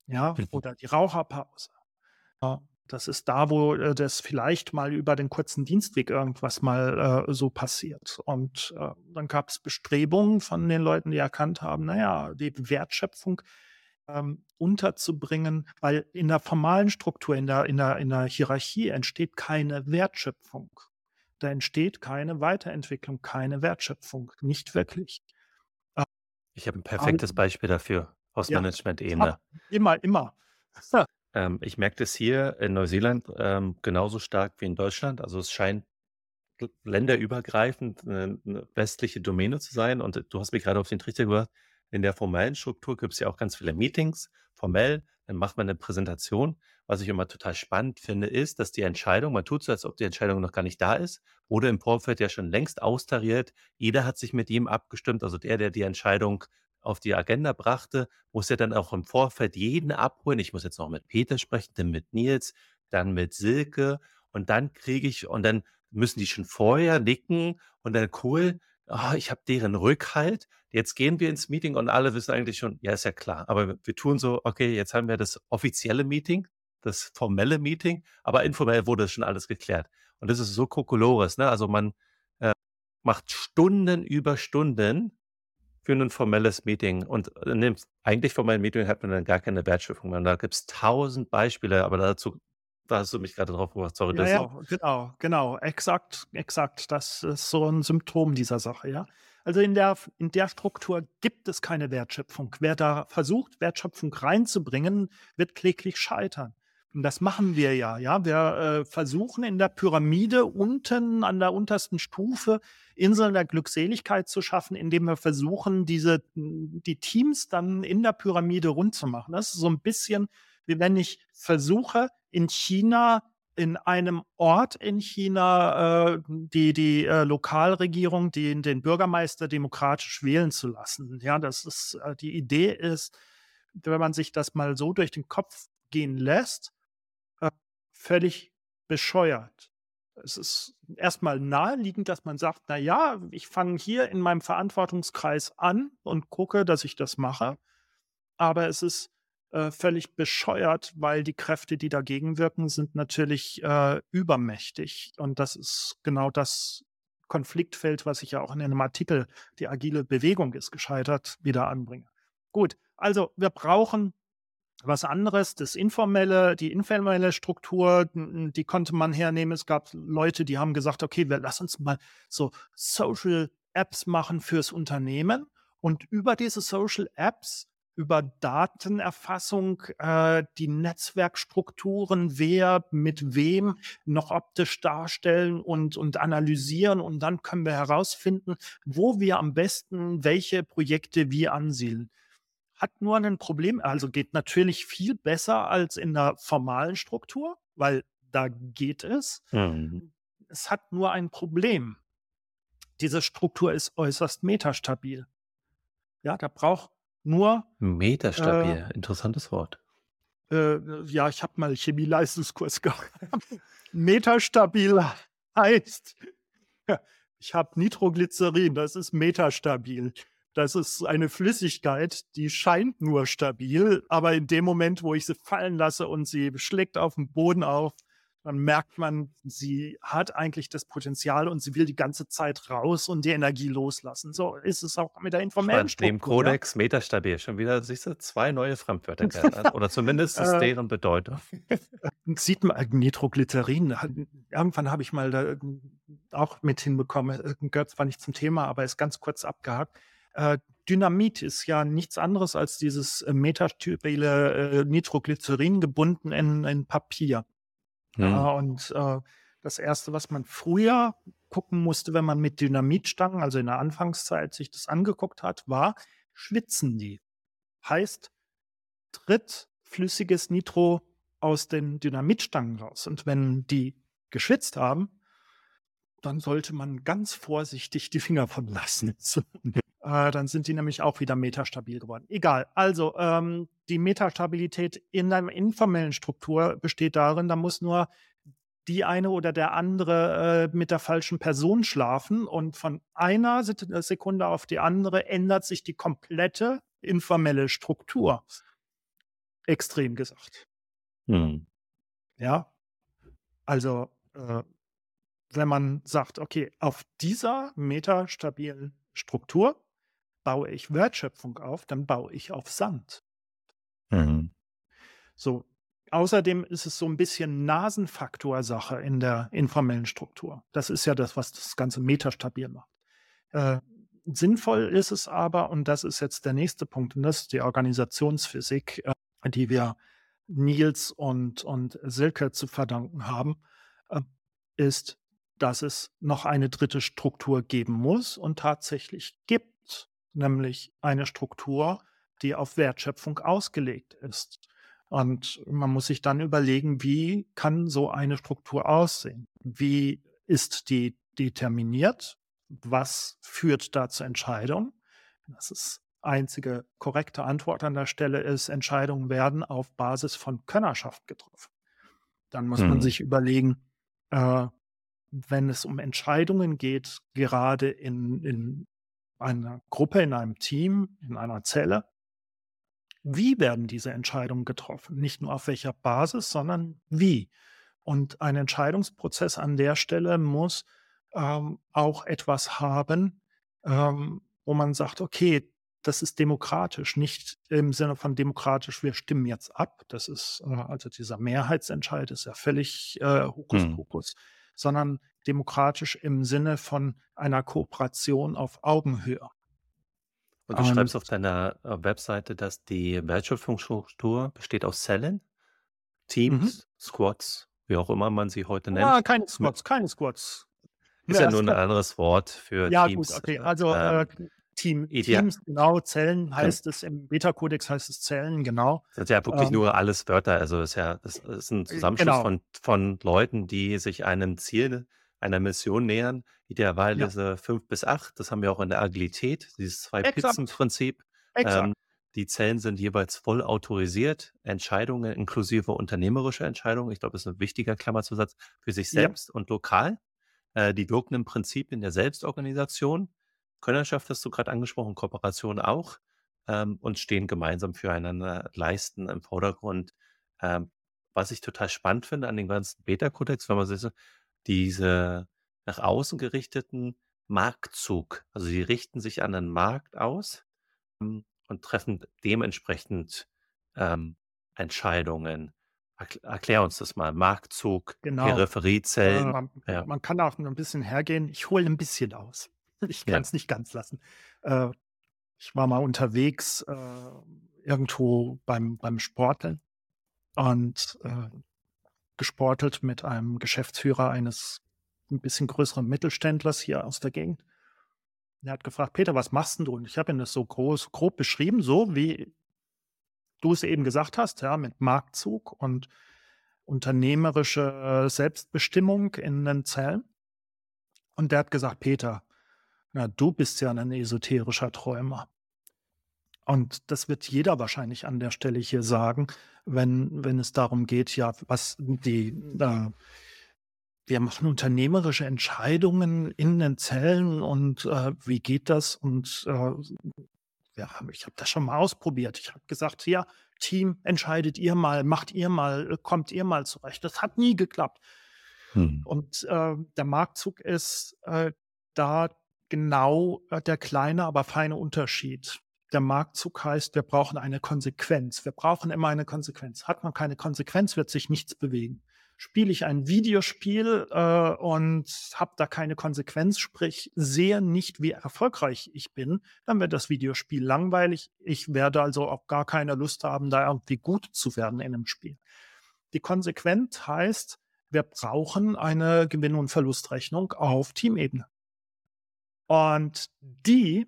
ja, Mhm. oder die Raucherpause. Ja, das ist da, wo, äh, das vielleicht mal über den kurzen Dienstweg irgendwas mal, äh, so passiert. Und, äh, dann gab's Bestrebungen von den Leuten, die erkannt haben, na ja, die Wertschöpfung, ähm, unterzubringen, weil in der formalen Struktur, in der in der in der Hierarchie entsteht keine Wertschöpfung. Da entsteht keine Weiterentwicklung, keine Wertschöpfung, nicht wirklich. Äh, Ich habe 'n al perfektes Beispiel dafür aus Ja, Management-Ebene. immer, immer. Ähm, ich merke das hier in Neuseeland, ähm, genauso stark wie in Deutschland. Also, es scheint länderübergreifend 'ne 'ne westliche Domäne zu sein. Und du hast mich grade auf den Trichter gebracht, in der formellen Struktur gibt's ja auch ganz viele Meetings, formell, dann macht man 'ne Präsentation. Was ich immer total spannend finde, ist, dass die Entscheidung man tut so, als ob die Entscheidung noch gar nicht da ist, wurde im Vorfeld ja schon längst austariert. Jeder hat sich mit jedem abgestimmt. Also, der, der die Entscheidung auf die Agenda brachte, muss ja dann auch im Vorfeld jeden abholen. Ich muss jetzt noch mit Peter sprechen, dann mit Nils, dann mit Silke und dann kriege ich und dann müssen die schon vorher nicken und dann: „Cool, ah, ich habe deren Rückhalt. Jetzt gehen wir ins Meeting“ und alle wissen eigentlich schon: „Ja, ist ja klar.“ Aber wir tun so: „Okay, jetzt haben wir das offizielle Meeting, das formelle Meeting“, aber informell wurde schon alles geklärt. Und das ist so Kokolores, ne? Also, man, äh, macht Stunden über Stunden für 'nen formelles Meeting und in dem eigentlich formellen Meeting hat man dann gar keine Wertschöpfung mehr. Und da gibt's 1.000 Beispiele, aber dazu da hast du mich grade drauf gebracht. Sorry, Ja, das ja, genau, genau. Exakt, exakt. Das ist so 'n Symptom dieser Sache, ja. Also, in der in der Struktur gibt es keine Wertschöpfung. Wer da versucht, Wertschöpfung reinzubringen, wird kläglich scheitern. Und das machen wir ja, ja. Wir, äh, versuchen in der Pyramide unten an der untersten Stufe Inseln der Glückseligkeit zu schaffen, indem wir versuchen, diese die Teams dann in der Pyramide rund zu machen. Das ist so 'n bisschen, wie wenn ich versuche, in China in einem Ort in China, äh, die die, äh, Lokalregierung, den den Bürgermeister demokratisch wählen zu lassen. Ja, das ist äh, die Idee ist, wenn man sich das mal so durch den Kopf gehen lässt, äh, völlig bescheuert. Es ist erst mal naheliegend, dass man sagt: „Na ja, ich fange hier in meinem Verantwortungskreis an und gucke, dass ich das mache.“ Aber es ist, äh, völlig bescheuert, weil die Kräfte, die dagegen wirken, sind natürlich, äh, übermächtig. Und das ist genau das Konfliktfeld, was ich ja auch in einem Artikel „Die agile Bewegung ist gescheitert“ wieder anbringe. Gut, also, wir brauchen was anderes. Das informelle die informelle Struktur, die konnte man hernehmen. Es gab Leute, die haben gesagt: „Okay, wir lass uns mal so Social Apps machen fürs Unternehmen.“ Und über diese Social Apps, über Datenerfassung, äh, die Netzwerkstrukturen, wer mit wem noch optisch darstellen und und analysieren. Und dann können wir herausfinden, wo wir am besten welche Projekte wie ansiedeln. Hat nur 'nen Problem also, geht natürlich viel besser als in 'ner formalen Struktur, weil da geht es. Mhm. Es hat nur ein Problem. Diese Struktur ist äußerst metastabil. Ja, da braucht nur, äh Metastabil, interessantes Wort. äh, ja, ich habe mal Chemieleistungskurs gehabt. Metastabil heißt, ja, ich habe Nitroglycerin, das ist metastabil. Das ist eine Flüssigkeit, die scheint nur stabil, aber in dem Moment, wo ich sie fallen lasse und sie schlägt auf den Boden auf, dann merkt man, sie hat eigentlich das Potenzial und sie will die ganze Zeit raus und die Energie loslassen. So ist es auch mit der informellen Spannend. Neben Struktur. Ja? Codex, Metastabil, schon wieder, siehst du, zwei neue Fremdwörter gelernt. Oder zumindest ist Äh, deren Bedeutung. Sieht man äh, Nitroglycerin. hat- Irgendwann habe ich mal da äh, auch mit hinbekommen. äh, Gehört zwar nicht zum Thema, aber ist ganz kurz abgehakt. Äh, Dynamit ist ja nichts anderes als dieses äh, metastabile äh, Nitroglycerin gebunden in, in Papier. Hm. Ja, und äh, das Erste, was man früher gucken musste, wenn man mit Dynamitstangen, also in der Anfangszeit, sich das angeguckt hat, war, schwitzen die? Heißt, tritt flüssiges Nitro aus den Dynamitstangen raus. Und wenn die geschwitzt haben, dann sollte man ganz vorsichtig die Finger von lassen. So. Äh, dann sind die nämlich auch wieder metastabil geworden. Egal. Also ähm, die Metastabilität in einer informellen Struktur besteht darin, da muss nur die eine oder der andere äh, mit der falschen Person schlafen und von einer äh, Sekunde auf die andere ändert sich die komplette informelle Struktur. Extrem gesagt. Hm. Ja, also äh, wenn man sagt, okay, auf dieser metastabilen Struktur baue ich Wertschöpfung auf, dann baue ich auf Sand. Mhm. So. Außerdem ist es so ein bisschen Nasenfaktor-Sache in der informellen Struktur. Das ist ja das, was das Ganze metastabil macht. Äh, sinnvoll ist es aber, und das ist jetzt der nächste Punkt, und das ist die Organisationsphysik, äh, die wir Nils und, und Silke zu verdanken haben, äh, ist, dass es noch eine dritte Struktur geben muss und tatsächlich gibt, nämlich eine Struktur, die auf Wertschöpfung ausgelegt ist. Und man muss sich dann überlegen, wie kann so eine Struktur aussehen? Wie ist die determiniert? Was führt da zur Entscheidung? Das ist einzige korrekte Antwort an der Stelle ist, Entscheidungen werden auf Basis von Könnerschaft getroffen. Dann muss man Hm. sich überlegen, äh, wenn es um Entscheidungen geht, gerade in, in einer Gruppe, in einem Team, in einer Zelle, wie werden diese Entscheidungen getroffen? Nicht nur auf welcher Basis, sondern wie. Und ein Entscheidungsprozess an der Stelle muss ähm, auch etwas haben, ähm, wo man sagt, okay, das ist demokratisch, nicht im Sinne von demokratisch, wir stimmen jetzt ab. Das ist, äh, also dieser Mehrheitsentscheid ist ja völlig äh, Hm. Sondern demokratisch im Sinne von einer Kooperation auf Augenhöhe. Und du schreibst Und auf deiner äh, Webseite, dass die Wertschöpfungsstruktur besteht aus Zellen, mhm. Teams, Squads, wie auch immer man sie heute nennt. Ah, keine Squads, keine Squads. ist ja Ja, nur ein anderes Wort für Ja, gut, Teams. okay. äh, Also äh, Ähm, Team, idea Teams, genau, Zellen heißt es, im Beta-Kodex heißt es Zellen, genau. Das sind ja wirklich Ähm, nur alles Wörter. Also ist ja, das ist ein äh, Zusammenschluss genau, von, von Leuten, die sich einem Ziel, einer Mission nähern. ja, Idealerweise fünf bis acht. Das haben wir auch in der Agilität, dieses Zwei-Pizzen-Prinzip. Ähm, die Zellen sind jeweils voll autorisiert. Entscheidungen inklusive unternehmerische Entscheidungen. Ich glaube, das ist ein wichtiger Klammerzusatz für sich Ja, selbst und lokal. Äh, die wirken im Prinzip in der Selbstorganisation. Könnerschaft hast du gerade angesprochen, Kooperation auch. Ähm, und stehen gemeinsam füreinander, leisten im Vordergrund. Ähm, was ich total spannend finde an den ganzen Beta-Kodex, wenn man sich so diese nach außen gerichteten Marktzug, also sie richten sich an den Markt aus ähm, und treffen dementsprechend ähm, Entscheidungen. Erkl- Erklär uns das mal. Marktzug, genau. Peripheriezellen. Ähm, Ja, man kann auch ein bisschen hergehen. Ich hole ein bisschen aus. Ich kann ja. es nicht ganz lassen. Äh, ich war mal unterwegs äh, irgendwo beim, beim Sporteln und äh, gesportelt mit einem Geschäftsführer eines ein bisschen größeren Mittelständlers hier aus der Gegend. Er hat gefragt, Peter, was machst denn du? Und ich habe ihm das so groß, grob beschrieben, so wie du es eben gesagt hast, ja, mit Marktzug und unternehmerische Selbstbestimmung in den Zellen. Und der hat gesagt, Peter, na, du bist ja ein esoterischer Träumer. Und das wird jeder wahrscheinlich an der Stelle hier sagen, wenn, wenn es darum geht, ja, was die, äh, wir machen unternehmerische Entscheidungen in den Zellen und äh, wie geht das? Und äh, ja, ich habe das schon mal ausprobiert. Ich habe gesagt, ja, Team, entscheidet ihr mal, macht ihr mal, kommt ihr mal zurecht. Das hat nie geklappt. Hm. Und äh, der Marktzug ist äh, da genau äh, der kleine, aber feine Unterschied. Der Marktzug heißt, wir brauchen eine Konsequenz. Wir brauchen immer eine Konsequenz. Hat man keine Konsequenz, wird sich nichts bewegen. Spiele ich ein Videospiel äh, und habe da keine Konsequenz, sprich sehe nicht, wie erfolgreich ich bin, dann wird das Videospiel langweilig. Ich werde also auch gar keine Lust haben, da irgendwie gut zu werden in einem Spiel. Die Konsequenz heißt, wir brauchen eine Gewinn- und Verlustrechnung auf Teamebene. Und die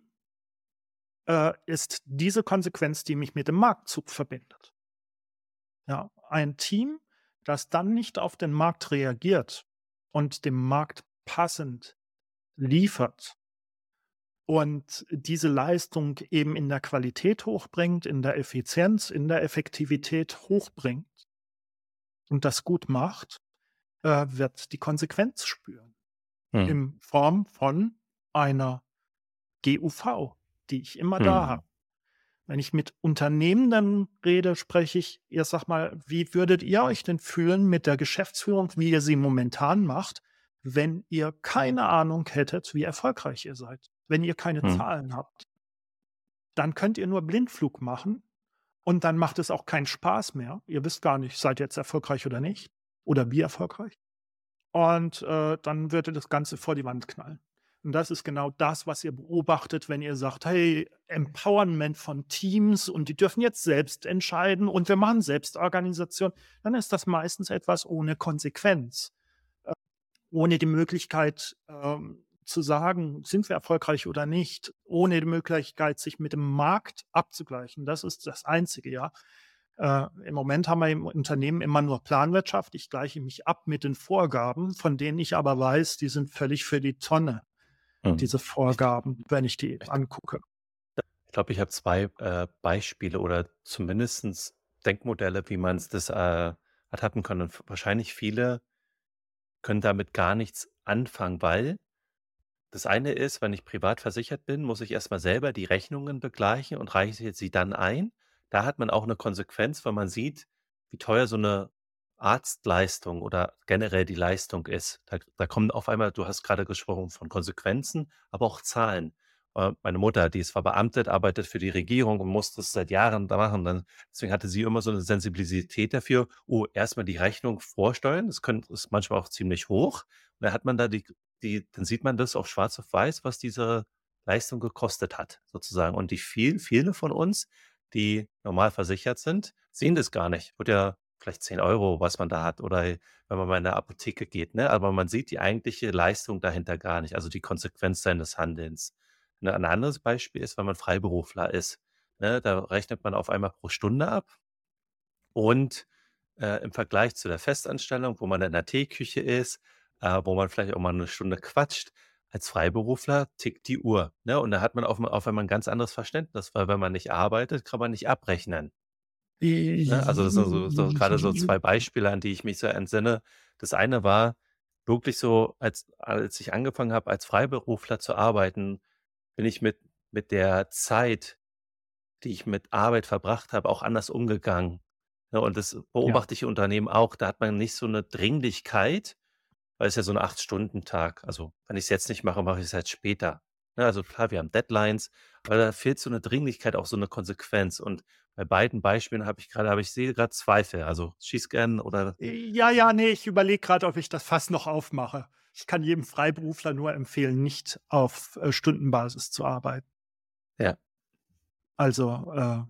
äh, ist diese Konsequenz, die mich mit dem Marktzug verbindet. Ja, ein Team, das dann nicht auf den Markt reagiert und dem Markt passend liefert und diese Leistung eben in der Qualität hochbringt, in der Effizienz, in der Effektivität hochbringt und das gut macht, äh, wird die Konsequenz spüren. Hm. In Form von einer GUV, die ich immer hm. da habe. Wenn ich mit Unternehmenden rede, spreche ich, ihr sag mal, wie würdet ihr euch denn fühlen mit der Geschäftsführung, wie ihr sie momentan macht, wenn ihr keine Ahnung hättet, wie erfolgreich ihr seid, wenn ihr keine hm. Zahlen habt? Dann könnt ihr nur Blindflug machen und dann macht es auch keinen Spaß mehr. Ihr wisst gar nicht, seid ihr jetzt erfolgreich oder nicht oder wie erfolgreich. Und äh, dann würde das Ganze vor die Wand knallen. Und das ist genau das, was ihr beobachtet, wenn ihr sagt, hey, Empowerment von Teams und die dürfen jetzt selbst entscheiden und wir machen Selbstorganisation, dann ist das meistens etwas ohne Konsequenz, äh, ohne die Möglichkeit äh, zu sagen, sind wir erfolgreich oder nicht, ohne die Möglichkeit, sich mit dem Markt abzugleichen. Das ist das Einzige, ja. Äh, Im Moment haben wir im Unternehmen immer nur Planwirtschaft. Ich gleiche mich ab mit den Vorgaben, von denen ich aber weiß, die sind völlig für die Tonne mhm. diese Vorgaben, wenn ich die angucke. Ich glaube, ich habe zwei äh, Beispiele oder zumindest Denkmodelle, wie man es das äh, ertappen kann. Und wahrscheinlich viele können damit gar nichts anfangen, weil das eine ist, wenn ich privat versichert bin, muss ich erstmal selber die Rechnungen begleichen und reiche sie dann ein. Da hat man auch eine Konsequenz, weil man sieht, wie teuer so eine Arztleistung oder generell die Leistung ist. Da, da kommen auf einmal, du hast gerade gesprochen von Konsequenzen, aber auch Zahlen. Äh, meine Mutter, die ist verbeamtet, arbeitet für die Regierung und muss das seit Jahren da machen. Dann, deswegen hatte sie immer so eine Sensibilität dafür. Oh, erstmal die Rechnung vorsteuern. Das könnte, ist manchmal auch ziemlich hoch. Und dann hat man da die, die, dann sieht man das auch schwarz auf weiß, was diese Leistung gekostet hat, sozusagen. Und die viel, viele von uns, die normal versichert sind, sehen das gar nicht. Wird ja vielleicht 10 Euro, was man da hat, oder wenn man mal in der Apotheke geht, ne? Aber man sieht die eigentliche Leistung dahinter gar nicht, also die Konsequenz seines Handelns. Ne, ein anderes Beispiel ist, wenn man Freiberufler ist. Ne? Da rechnet man auf einmal pro Stunde ab. Und äh, im Vergleich zu der Festanstellung, wo man in der Teeküche ist, äh, wo man vielleicht auch mal eine Stunde quatscht, als Freiberufler tickt die Uhr. Ne? Und da hat man auf, auf einmal ein ganz anderes Verständnis, weil wenn man nicht arbeitet, kann man nicht abrechnen. Ne? Also das sind so, so gerade so zwei Beispiele, an die ich mich so entsinne. Das eine war wirklich so, als, als ich angefangen habe, als Freiberufler zu arbeiten, bin ich mit, mit der Zeit, die ich mit Arbeit verbracht habe, auch anders umgegangen. Ja, und das Ja. beobachte ich im Unternehmen auch. Da hat man nicht so eine Dringlichkeit, weil es ja so ein Acht-Stunden-Tag. Also wenn ich es jetzt nicht mache, mache ich es halt später. Ja, also klar, wir haben Deadlines, aber da fehlt so eine Dringlichkeit, auch so eine Konsequenz. Und bei beiden Beispielen habe ich gerade, aber ich sehe gerade Zweifel. Also schieß oder. Ja, ja, nee, ich überlege gerade, ob ich das fast noch aufmache. Ich kann jedem Freiberufler nur empfehlen, nicht auf äh, Stundenbasis zu arbeiten. Ja. Also äh,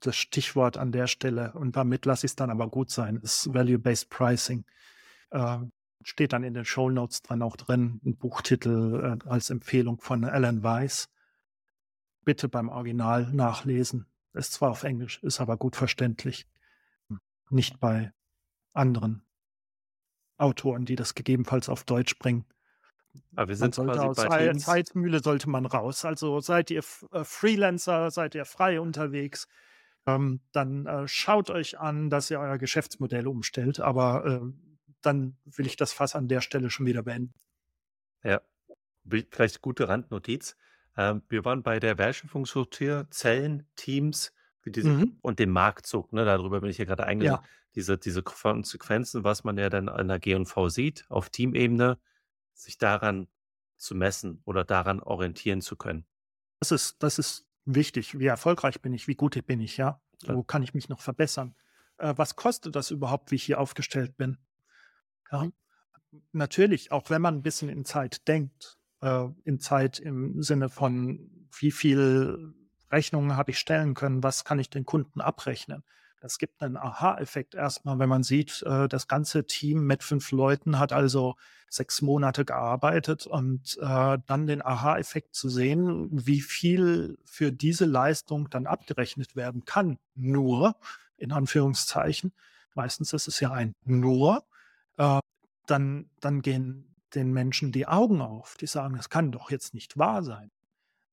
das Stichwort an der Stelle, und damit lasse ich es dann aber gut sein, ist Value-Based Pricing. Äh, steht dann in den Show Notes dran auch drin, ein Buchtitel äh, als Empfehlung von Alan Weiss. Bitte beim Original nachlesen. Ist zwar auf Englisch, ist aber gut verständlich. Nicht bei anderen Autoren, die das gegebenenfalls auf Deutsch bringen. Aber wir sind sollte aus der Zeitmühle sollte man raus. Also seid ihr äh, Freelancer, seid ihr frei unterwegs, ähm, dann äh, schaut euch an, dass ihr euer Geschäftsmodell umstellt. Aber äh, dann will ich das Fass an der Stelle schon wieder beenden. Ja, vielleicht gute Randnotiz. Ähm, wir waren bei der Wertschöpfungsstruktur, Zellen, Teams diese, Mhm. und dem Marktzug. Ne, darüber bin ich hier gerade eingegangen. Ja, Diese, diese Konsequenzen, was man ja dann an der G&V sieht, auf Teamebene, sich daran zu messen oder daran orientieren zu können. das ist, das ist wichtig. Wie erfolgreich bin ich? Wie gut bin ich? Ja, Klar. wo kann ich mich noch verbessern? Äh, was kostet das überhaupt, wie ich hier aufgestellt bin? Ja, natürlich, auch wenn man ein bisschen in Zeit denkt, äh, in Zeit im Sinne von, wie viel Rechnungen habe ich stellen können, was kann ich den Kunden abrechnen. Das gibt einen Aha-Effekt erstmal, wenn man sieht, äh, das ganze Team mit fünf Leuten hat also sechs Monate gearbeitet und äh, dann den Aha-Effekt zu sehen, wie viel für diese Leistung dann abgerechnet werden kann. Nur, in Anführungszeichen, meistens ist es ja ein nur, äh, dann, dann gehen den Menschen die Augen auf. Die sagen, das kann doch jetzt nicht wahr sein.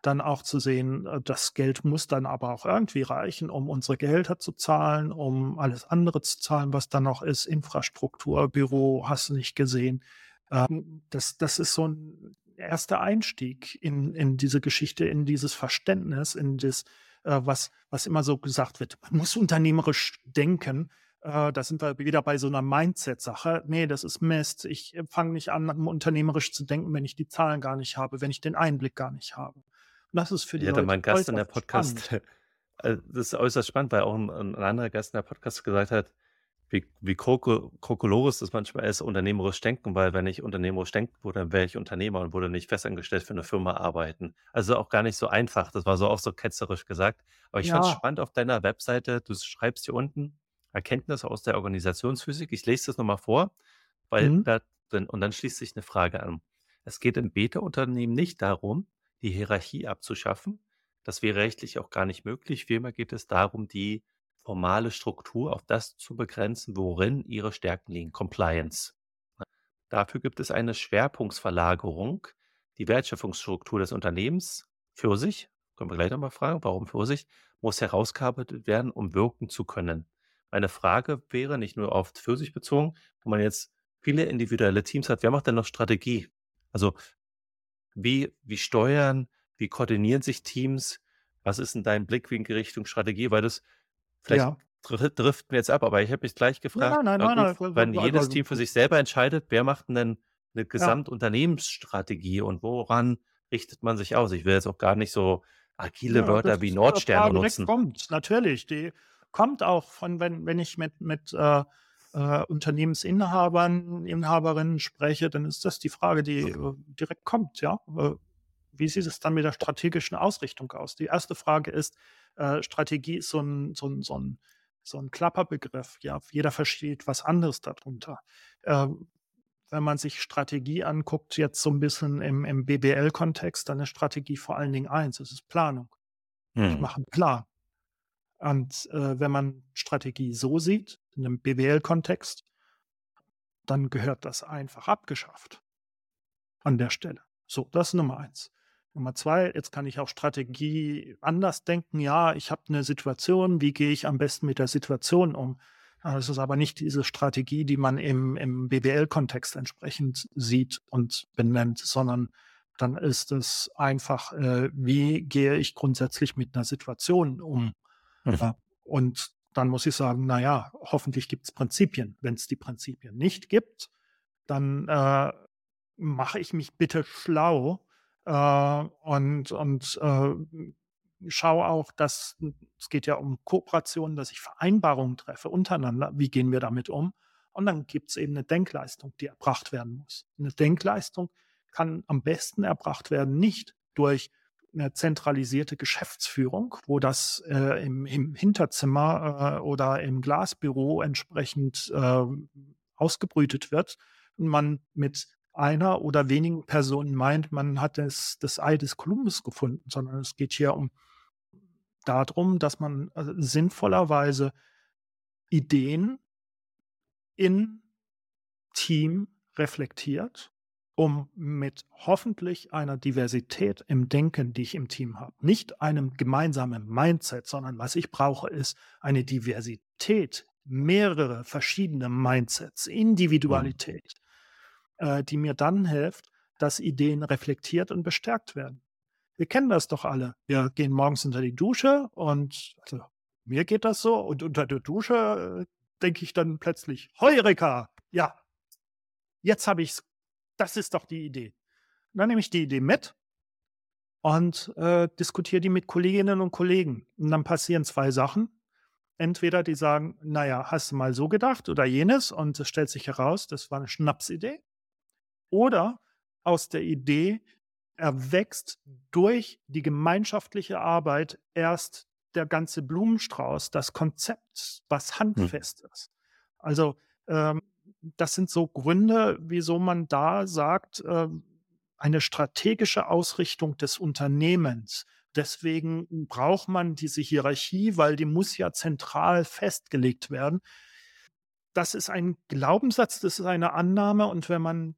Dann auch zu sehen, äh, das Geld muss dann aber auch irgendwie reichen, um unsere Gehälter zu zahlen, um alles andere zu zahlen, was dann noch ist, Infrastruktur, Büro, hast du nicht gesehen. Ähm, das, das ist so ein erster Einstieg in, in diese Geschichte, in dieses Verständnis, in das, äh, was, was immer so gesagt wird. Man muss unternehmerisch denken. Äh, da sind wir wieder bei so einer Mindset-Sache. Nee, das ist Mist. Ich fange nicht an, unternehmerisch zu denken, wenn ich die Zahlen gar nicht habe, wenn ich den Einblick gar nicht habe. Und das ist für die hatte Leute mal einen Gast in der Podcast, spannend. äh, das ist äußerst spannend, weil auch ein, ein anderer Gast in der Podcast gesagt hat, wie, wie kroko- Kokolores das manchmal ist, unternehmerisch denken, weil wenn ich unternehmerisch denken würde, dann wäre ich Unternehmer und würde nicht festangestellt für eine Firma arbeiten. Also auch gar nicht so einfach. Das war so auch so ketzerisch gesagt. Aber ich fand es Ja, spannend auf deiner Webseite, du schreibst hier unten Erkenntnisse aus der Organisationsphysik. Ich lese das nochmal vor, weil mhm. da drin, und dann schließt sich eine Frage an. Es geht im Beta-Unternehmen nicht darum, die Hierarchie abzuschaffen. Das wäre rechtlich auch gar nicht möglich. Vielmehr geht es darum, die formale Struktur auf das zu begrenzen, worin ihre Stärken liegen. Compliance. Dafür gibt es eine Schwerpunktsverlagerung. Die Wertschöpfungsstruktur des Unternehmens für sich, können wir gleich nochmal fragen, warum für sich, muss herausgearbeitet werden, um wirken zu können. Meine Frage wäre nicht nur auf für sich bezogen, wo man jetzt viele individuelle Teams hat, wer macht denn noch Strategie? Also wie, wie steuern, wie koordinieren sich Teams? Was ist denn dein Blickwinkel Richtung Strategie? Weil das vielleicht Ja. dr- driften wir jetzt ab, aber ich habe mich gleich Nein, gefragt, nein, na nein, gut, nein, wenn nein, jedes Team für sich selber entscheidet, wer macht denn eine ja. Gesamtunternehmensstrategie und woran richtet man sich aus? Ich will jetzt auch gar nicht so agile Ja, Wörter wie äh, Nordsterne Frage direkt nutzen. kommt, natürlich. Die kommt auch von, wenn, wenn ich mit, mit äh, äh, Unternehmensinhabern, Inhaberinnen spreche, dann ist das die Frage, die äh, direkt kommt, ja. Äh, wie sieht es dann mit der strategischen Ausrichtung aus? Die erste Frage ist, äh, Strategie ist so ein, so ein, so ein, so ein Klapperbegriff. Ja, jeder versteht was anderes darunter. Ähm, wenn man sich Strategie anguckt, jetzt so ein bisschen im, im BBL-Kontext, dann ist Strategie vor allen Dingen eins, es ist Planung. Ich Hm. mache einen Plan. Und äh, wenn man Strategie so sieht, in einem BWL-Kontext, dann gehört das einfach abgeschafft an der Stelle. So, das ist Nummer eins. Nummer zwei, jetzt kann ich auch Strategie anders denken. Ja, ich habe eine Situation, wie gehe ich am besten mit der Situation um? Das ist aber nicht diese Strategie, die man im, im BWL-Kontext entsprechend sieht und benennt, sondern dann ist es einfach, äh, wie gehe ich grundsätzlich mit einer Situation um? Hm. Ja, und dann muss ich sagen, na ja, hoffentlich gibt es Prinzipien. Wenn es die Prinzipien nicht gibt, dann äh, mache ich mich bitte schlau äh, und, und äh, schaue auch, dass es geht ja um Kooperation, dass ich Vereinbarungen treffe untereinander. Wie gehen wir damit um? Und dann gibt es eben eine Denkleistung, die erbracht werden muss. Eine Denkleistung kann am besten erbracht werden, nicht durch eine zentralisierte Geschäftsführung, wo das äh, im, im Hinterzimmer äh, oder im Glasbüro entsprechend äh, ausgebrütet wird. Und man mit einer oder wenigen Personen meint, man hat das, das Ei des Kolumbus gefunden, sondern es geht hier um darum, dass man äh, sinnvollerweise Ideen in Team reflektiert, um mit hoffentlich einer Diversität im Denken, die ich im Team habe, nicht einem gemeinsamen Mindset, sondern was ich brauche, ist eine Diversität mehrere verschiedene Mindsets, Individualität, äh, die mir dann hilft, dass Ideen reflektiert und bestärkt werden. Wir kennen das doch alle. Wir gehen morgens unter die Dusche und also, mir geht das so und unter der Dusche äh, denke ich dann plötzlich, Heureka, ja, jetzt habe ich es. Das ist doch die Idee. dann nehme ich die Idee mit und äh, diskutiere die mit Kolleginnen und Kollegen. Und dann passieren zwei Sachen. Entweder die sagen, naja, hast du mal so gedacht oder jenes und es stellt sich heraus, das war eine Schnapsidee. Oder aus der Idee erwächst durch die gemeinschaftliche Arbeit erst der ganze Blumenstrauß, das Konzept, was hm. handfest ist. Also ähm, das sind so Gründe, wieso man da sagt, äh, eine strategische Ausrichtung des Unternehmens. Deswegen braucht man diese Hierarchie, weil die muss ja zentral festgelegt werden. Das ist ein Glaubenssatz, das ist eine Annahme und wenn man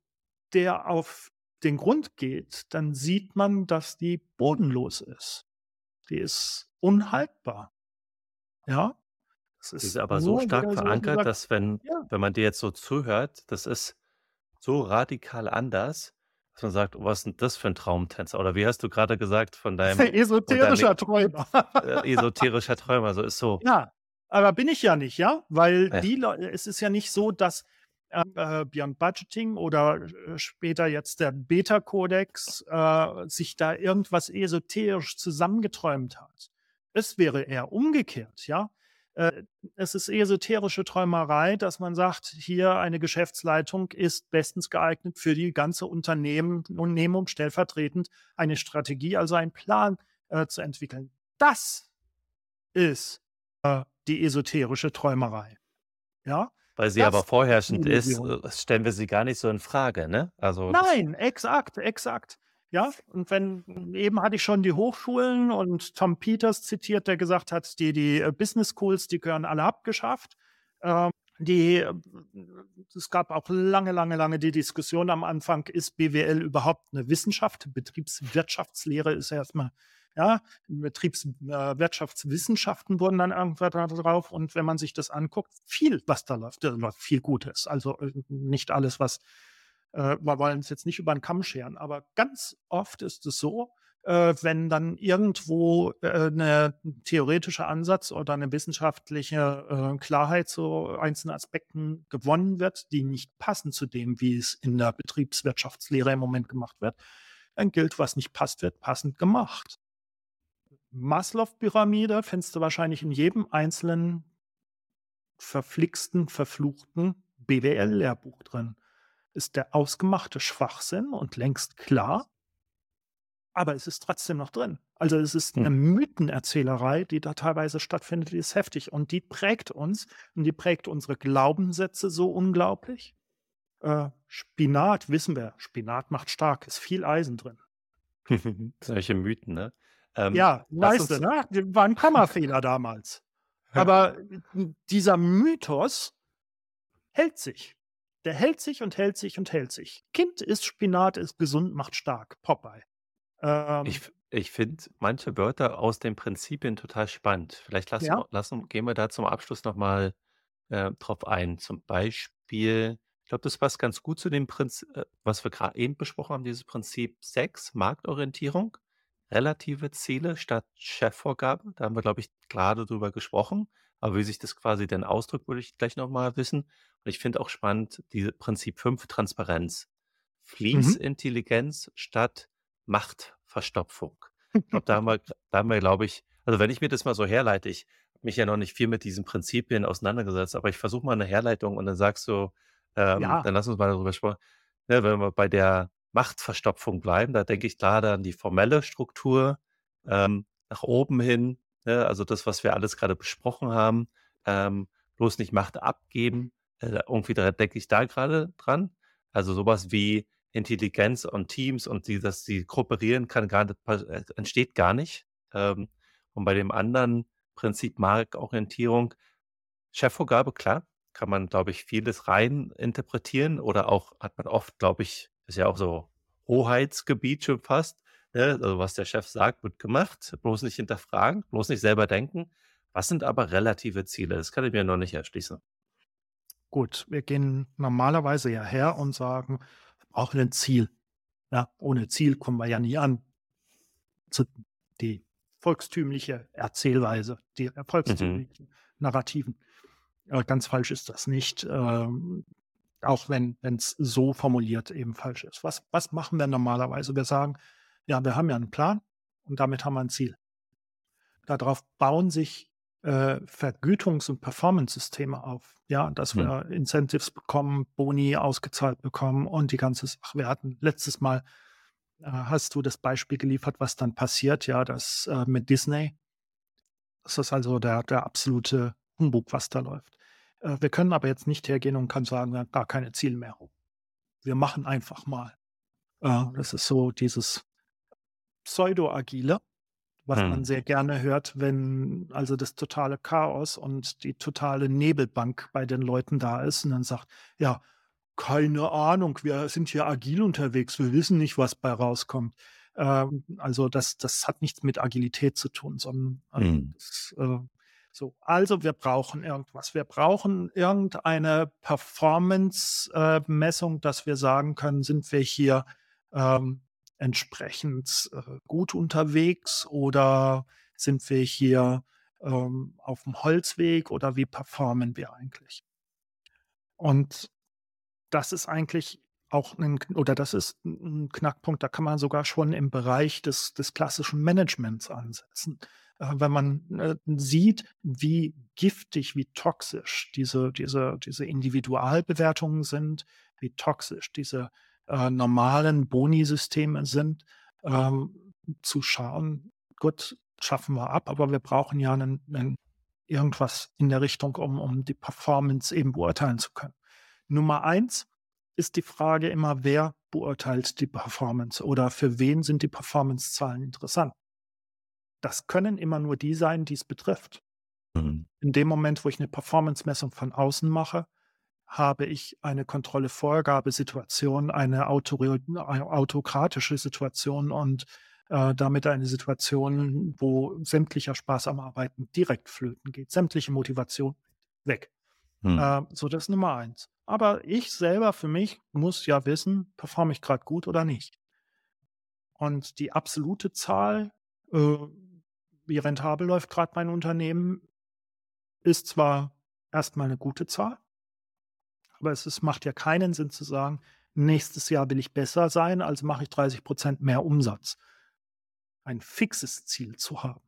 der auf den Grund geht, dann sieht man, dass die bodenlos ist. Die ist unhaltbar. Ja. Das ist, ist aber so stark verankert, so dass wenn, ja. wenn man dir jetzt so zuhört, das ist so radikal anders, dass man sagt, oh, was ist denn das für ein Traumtänzer? Oder wie hast du gerade gesagt von deinem esoterischer Träumer. Äh, esoterischer Träumer, so ist so. Ja, aber bin ich ja nicht, ja? Weil ja. die es ist ja nicht so, dass äh, Beyond Budgeting oder äh, später jetzt der Beta-Kodex äh, sich da irgendwas esoterisch zusammengeträumt hat. Es wäre eher umgekehrt, ja. Äh, es ist esoterische Träumerei, dass man sagt, hier eine Geschäftsleitung ist bestens geeignet für die ganze Unternehmen, Unternehmung stellvertretend eine Strategie, also einen Plan äh, zu entwickeln. Das ist äh, die esoterische Träumerei. Ja, weil sie aber vorherrschend ist, äh, stellen wir sie gar nicht so in Frage, ne? Also Nein, exakt, exakt. Ja, und wenn eben hatte ich schon die Hochschulen und Tom Peters zitiert, der gesagt hat, die, die äh, Business Schools, die gehören alle abgeschafft. Ähm, die, äh, es gab auch lange, lange, lange die Diskussion am Anfang, ist BWL überhaupt eine Wissenschaft? Betriebswirtschaftslehre ist erstmal ja, Betriebswirtschaftswissenschaften äh, wurden dann irgendwann da drauf. Und wenn man sich das anguckt, viel, was da läuft, da läuft viel Gutes. Also nicht alles, was, äh, wir wollen es jetzt nicht über den Kamm scheren, aber ganz oft ist es so, äh, wenn dann irgendwo äh, eine theoretische Ansatz oder eine wissenschaftliche äh, Klarheit zu einzelnen Aspekten gewonnen wird, die nicht passen zu dem, wie es in der Betriebswirtschaftslehre im Moment gemacht wird, dann gilt, was nicht passt, wird passend gemacht. Maslow-Pyramide findest du wahrscheinlich in jedem einzelnen verflixten, verfluchten BWL-Lehrbuch drin. Ist der ausgemachte Schwachsinn und längst klar, aber es ist trotzdem noch drin. Also es ist eine hm. Mythenerzählerei, die da teilweise stattfindet, die ist heftig und die prägt uns und die prägt unsere Glaubenssätze so unglaublich. Äh, Spinat, wissen wir, Spinat macht stark, ist viel Eisen drin. Solche Mythen, ne? Ähm, ja, meiste, ne? War ein Kammerfehler damals. Aber dieser Mythos hält sich. Der hält sich und hält sich und hält sich. Kind ist Spinat, ist gesund, macht stark. Popeye. Ähm, ich ich finde manche Wörter aus den Prinzipien total spannend. Vielleicht lassen, ja. lassen, gehen wir da zum Abschluss nochmal äh, drauf ein. Zum Beispiel, ich glaube, das passt ganz gut zu dem Prinzip, äh, was wir gerade eben besprochen haben, dieses Prinzip 6, Marktorientierung relative Ziele statt Chefvorgabe. Da haben wir, glaube ich, gerade drüber gesprochen. Aber wie sich das quasi denn ausdrückt, würde ich gleich nochmal wissen. Und ich finde auch spannend, die Prinzip 5, Transparenz. Mhm. Fließintelligenz mhm. statt Machtverstopfung. Ich glaube, da haben wir, da haben wir, glaube ich, also wenn ich mir das mal so herleite, ich habe mich ja noch nicht viel mit diesen Prinzipien auseinandergesetzt, aber ich versuche mal eine Herleitung und dann sagst du, ähm, ja. dann lass uns mal darüber sprechen. Ja, wenn wir bei der Machtverstopfung bleiben. Da denke ich gerade an die formelle Struktur ähm, nach oben hin, ne? also das, was wir alles gerade besprochen haben, ähm, bloß nicht Macht abgeben. Äh, irgendwie denke ich da gerade dran. Also sowas wie Intelligenz und Teams und die, dass die kooperieren kann, gar nicht, äh, entsteht gar nicht. Ähm, und bei dem anderen Prinzip Marktorientierung, Chefvorgabe, klar, kann man, glaube ich, vieles rein interpretieren oder auch hat man oft, glaube ich, ist ja auch so Hoheitsgebiet schon fast. Ne? Also was der Chef sagt, wird gemacht. Bloß nicht hinterfragen, bloß nicht selber denken. Was sind aber relative Ziele? Das kann ich mir noch nicht erschließen. Gut, wir gehen normalerweise ja her und sagen, wir brauchen ein Ziel. Ja, ohne Ziel kommen wir ja nie an. Die volkstümliche Erzählweise, die Mhm. volkstümlichen Narrativen. Äh, ganz falsch ist das nicht, ähm, auch wenn es so formuliert eben falsch ist. Was, was machen wir normalerweise? Wir sagen, ja, wir haben ja einen Plan und damit haben wir ein Ziel. Darauf bauen sich äh, Vergütungs- und Performance-Systeme auf. Ja, dass Hm. wir Incentives bekommen, Boni ausgezahlt bekommen und die ganze Sache. Wir hatten letztes Mal, äh, hast du das Beispiel geliefert, was dann passiert, ja, das äh, mit Disney. Das ist also der, der absolute Humbug, was da läuft. Äh, wir können aber jetzt nicht hergehen und können sagen, wir haben gar keine Ziele mehr. Wir machen einfach mal. Das ist so dieses Pseudo-Agile, was man Hm. sehr gerne hört, wenn also das totale Chaos und die totale Nebelbank bei den Leuten da ist und dann sagt, ja, keine Ahnung, wir sind hier agil unterwegs, wir wissen nicht, was bei rauskommt. Ähm, also das, das hat nichts mit Agilität zu tun, sondern äh, Hm. das, äh, so. Also wir brauchen irgendwas. Wir brauchen irgendeine Performance-Messung, dass wir sagen können, sind wir hier ähm, entsprechend äh, gut unterwegs oder sind wir hier ähm, auf dem Holzweg oder wie performen wir eigentlich? Und das ist eigentlich auch ein, oder das ist ein Knackpunkt, da kann man sogar schon im Bereich des, des klassischen Managements ansetzen. Äh, wenn man äh, sieht, wie giftig, wie toxisch diese, diese, diese Individualbewertungen sind, wie toxisch diese äh, normalen Boni-Systeme sind, ähm, zu schauen, gut, schaffen wir ab, aber wir brauchen ja einen, einen, irgendwas in der Richtung, um, um die Performance eben beurteilen zu können. Nummer eins ist die Frage immer, wer beurteilt die Performance oder für wen sind die Performance-Zahlen interessant. Das können immer nur die sein, die es betrifft. Mhm. In dem Moment, wo ich eine Performance-Messung von außen mache, habe ich eine Kontrolle Vorgabesituation, eine autori- eine autokratische Situation und äh, damit eine Situation, wo sämtlicher Spaß am Arbeiten direkt flöten geht, sämtliche Motivation weg. Hm. Äh, so, das ist Nummer eins. Aber ich selber für mich muss ja wissen, performe ich gerade gut oder nicht. Und die absolute Zahl, äh, wie rentabel läuft gerade mein Unternehmen, ist zwar erstmal eine gute Zahl, aber es ist, macht ja keinen Sinn zu sagen, nächstes Jahr will ich besser sein, also mache ich 30 Prozent mehr Umsatz. Ein fixes Ziel zu haben.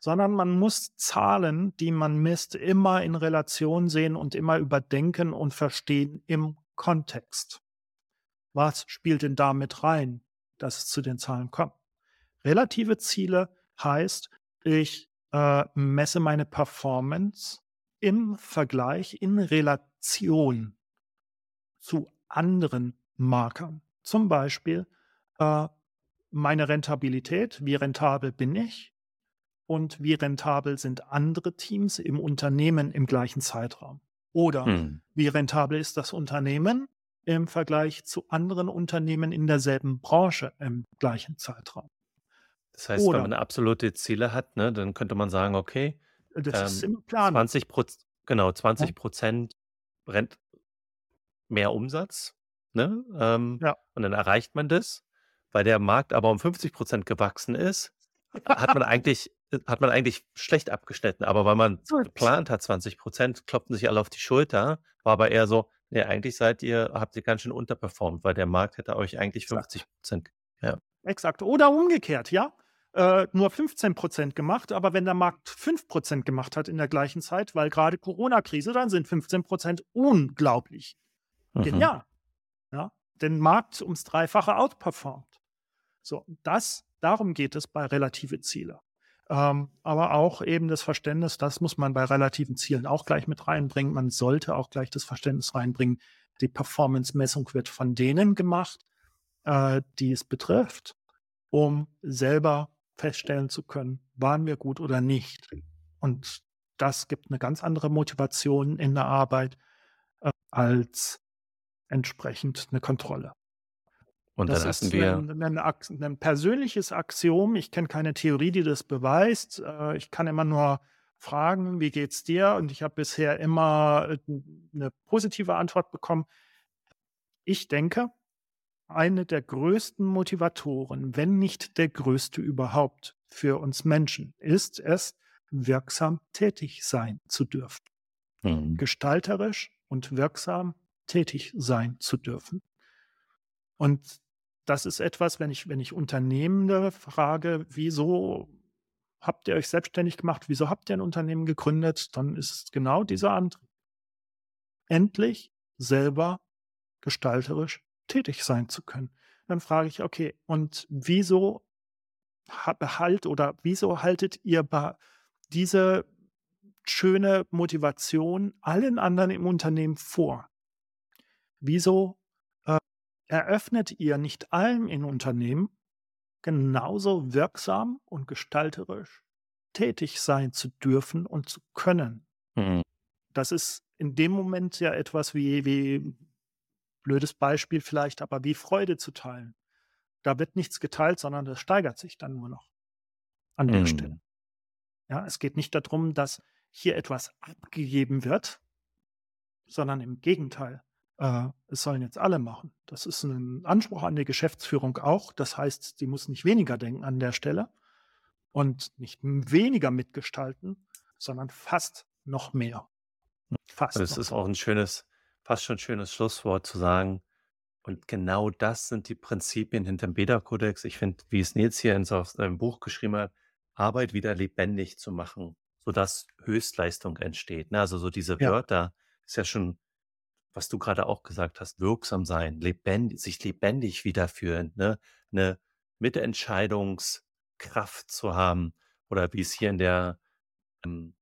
Sondern man muss Zahlen, die man misst, immer in Relation sehen und immer überdenken und verstehen im Kontext. Was spielt denn da mit rein, dass es zu den Zahlen kommt? Relative Ziele heißt, ich äh, messe meine Performance im Vergleich, in Relation zu anderen Markern. Zum Beispiel äh, meine Rentabilität, wie rentabel bin ich und wie rentabel sind andere Teams im Unternehmen im gleichen Zeitraum. Oder Hm. wie rentabel ist das Unternehmen im Vergleich zu anderen Unternehmen in derselben Branche im gleichen Zeitraum. Das heißt, wenn Oder man absolute Ziele hat, ne, dann könnte man sagen, okay, das ist ähm, im Plan. 20 Prozent, genau, Ja, 20 Prozent Rent mehr Umsatz, ne? Ähm, ja. und dann erreicht man das. Weil der Markt aber um 50 Prozent gewachsen ist, hat man eigentlich, hat man eigentlich schlecht abgeschnitten. Aber weil man geplant hat, 20 Prozent, klopften sich alle auf die Schulter, war aber eher so, nee, eigentlich seid ihr, habt ihr ganz schön unterperformt, weil der Markt hätte euch eigentlich Exakt. 50 Prozent. Ja. Exakt. Oder umgekehrt, ja. Äh, nur 15 Prozent gemacht, aber wenn der Markt 5 Prozent gemacht hat in der gleichen Zeit, weil gerade Corona-Krise, dann sind 15 Prozent unglaublich Mhm. genial. Ja. Den Markt ums Dreifache outperformt. So, das, darum geht es bei relative Ziele. Ähm, aber auch eben das Verständnis, das muss man bei relativen Zielen auch gleich mit reinbringen. Man sollte auch gleich das Verständnis reinbringen, die Performance-Messung wird von denen gemacht, äh, die es betrifft, um selber feststellen zu können, waren wir gut oder nicht. Und das gibt eine ganz andere Motivation in der Arbeit äh, als entsprechend eine Kontrolle. Und Das dann hatten ist wir, ein, ein, ein persönliches Axiom. Ich kenne keine Theorie, die das beweist. Äh, Ich kann immer nur fragen, wie geht's dir? Und ich habe bisher immer eine äh, positive Antwort bekommen. Ich denke, eine der größten Motivatoren, wenn nicht der größte überhaupt für uns Menschen, ist es, wirksam tätig sein zu dürfen. Mhm. Gestalterisch und wirksam tätig sein zu dürfen. Und das ist etwas, wenn ich, wenn ich Unternehmende frage, wieso habt ihr euch selbstständig gemacht, wieso habt ihr ein Unternehmen gegründet, dann ist es genau dieser Antrieb. Endlich selber gestalterisch tätig sein zu können. Dann frage ich, okay, und wieso behalt oder wieso haltet ihr diese schöne Motivation allen anderen im Unternehmen vor? Wieso äh, eröffnet ihr nicht allen im Unternehmen genauso wirksam und gestalterisch tätig sein zu dürfen und zu können? Mhm. Das ist in dem Moment ja etwas wie, wie blödes Beispiel vielleicht, aber wie Freude zu teilen. Da wird nichts geteilt, sondern das steigert sich dann nur noch an der Stelle. Mhm. Ja, es geht nicht darum, dass hier etwas abgegeben wird, sondern im Gegenteil. Äh, es sollen jetzt alle machen. Das ist ein Anspruch an die Geschäftsführung auch. Das heißt, sie muss nicht weniger denken an der Stelle und nicht weniger mitgestalten, sondern fast noch mehr. Fast. Das ist auch ein schönes, fast schon ein schönes Schlusswort zu sagen. Und genau das sind die Prinzipien hinter dem Beta-Kodex. Ich finde, wie es Nils hier in seinem Buch geschrieben hat, Arbeit wieder lebendig zu machen, sodass Höchstleistung entsteht. Ne? Also so diese Ja. Wörter ist ja schon, was du gerade auch gesagt hast, wirksam sein, lebendig, sich lebendig wiederfühlen, ne? Eine Mitentscheidungskraft zu haben oder wie es hier in der ähm,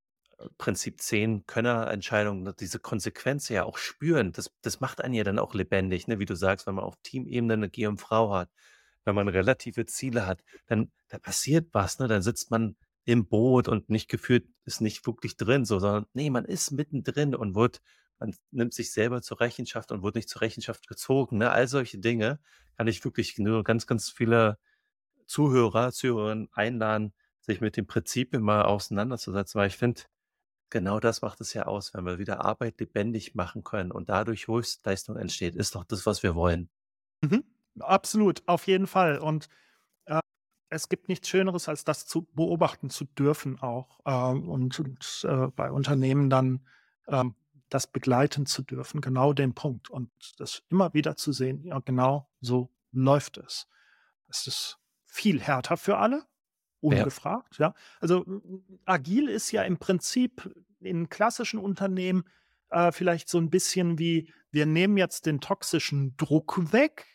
Prinzip 10 Könnerentscheidung, ne, diese Konsequenz ja auch spüren, das, das macht einen ja dann auch lebendig, ne? Wie du sagst, wenn man auf Teamebene eine GMV hat, wenn man relative Ziele hat, dann da passiert was, ne? Dann sitzt man im Boot und nicht gefühlt ist nicht wirklich drin, so, sondern nee, man ist mittendrin und wird, man nimmt sich selber zur Rechenschaft und wird nicht zur Rechenschaft gezogen. Ne? All solche Dinge kann ich wirklich nur ganz, ganz viele Zuhörer, Zuhörerinnen einladen, sich mit den Prinzipien mal auseinanderzusetzen, weil ich finde, genau das macht es ja aus, wenn wir wieder Arbeit lebendig machen können und dadurch Höchstleistung entsteht, ist doch das, was wir wollen. Mhm. Absolut, auf jeden Fall. Und äh, es gibt nichts Schöneres, als das zu beobachten zu dürfen auch äh, und, und äh, bei Unternehmen dann ähm, das begleiten zu dürfen, genau den Punkt und das immer wieder zu sehen, ja, genau so läuft es. Es ist viel härter für alle, ungefragt, ja. ja. Also agil ist ja im Prinzip in klassischen Unternehmen äh, vielleicht so ein bisschen wie, wir nehmen jetzt den toxischen Druck weg,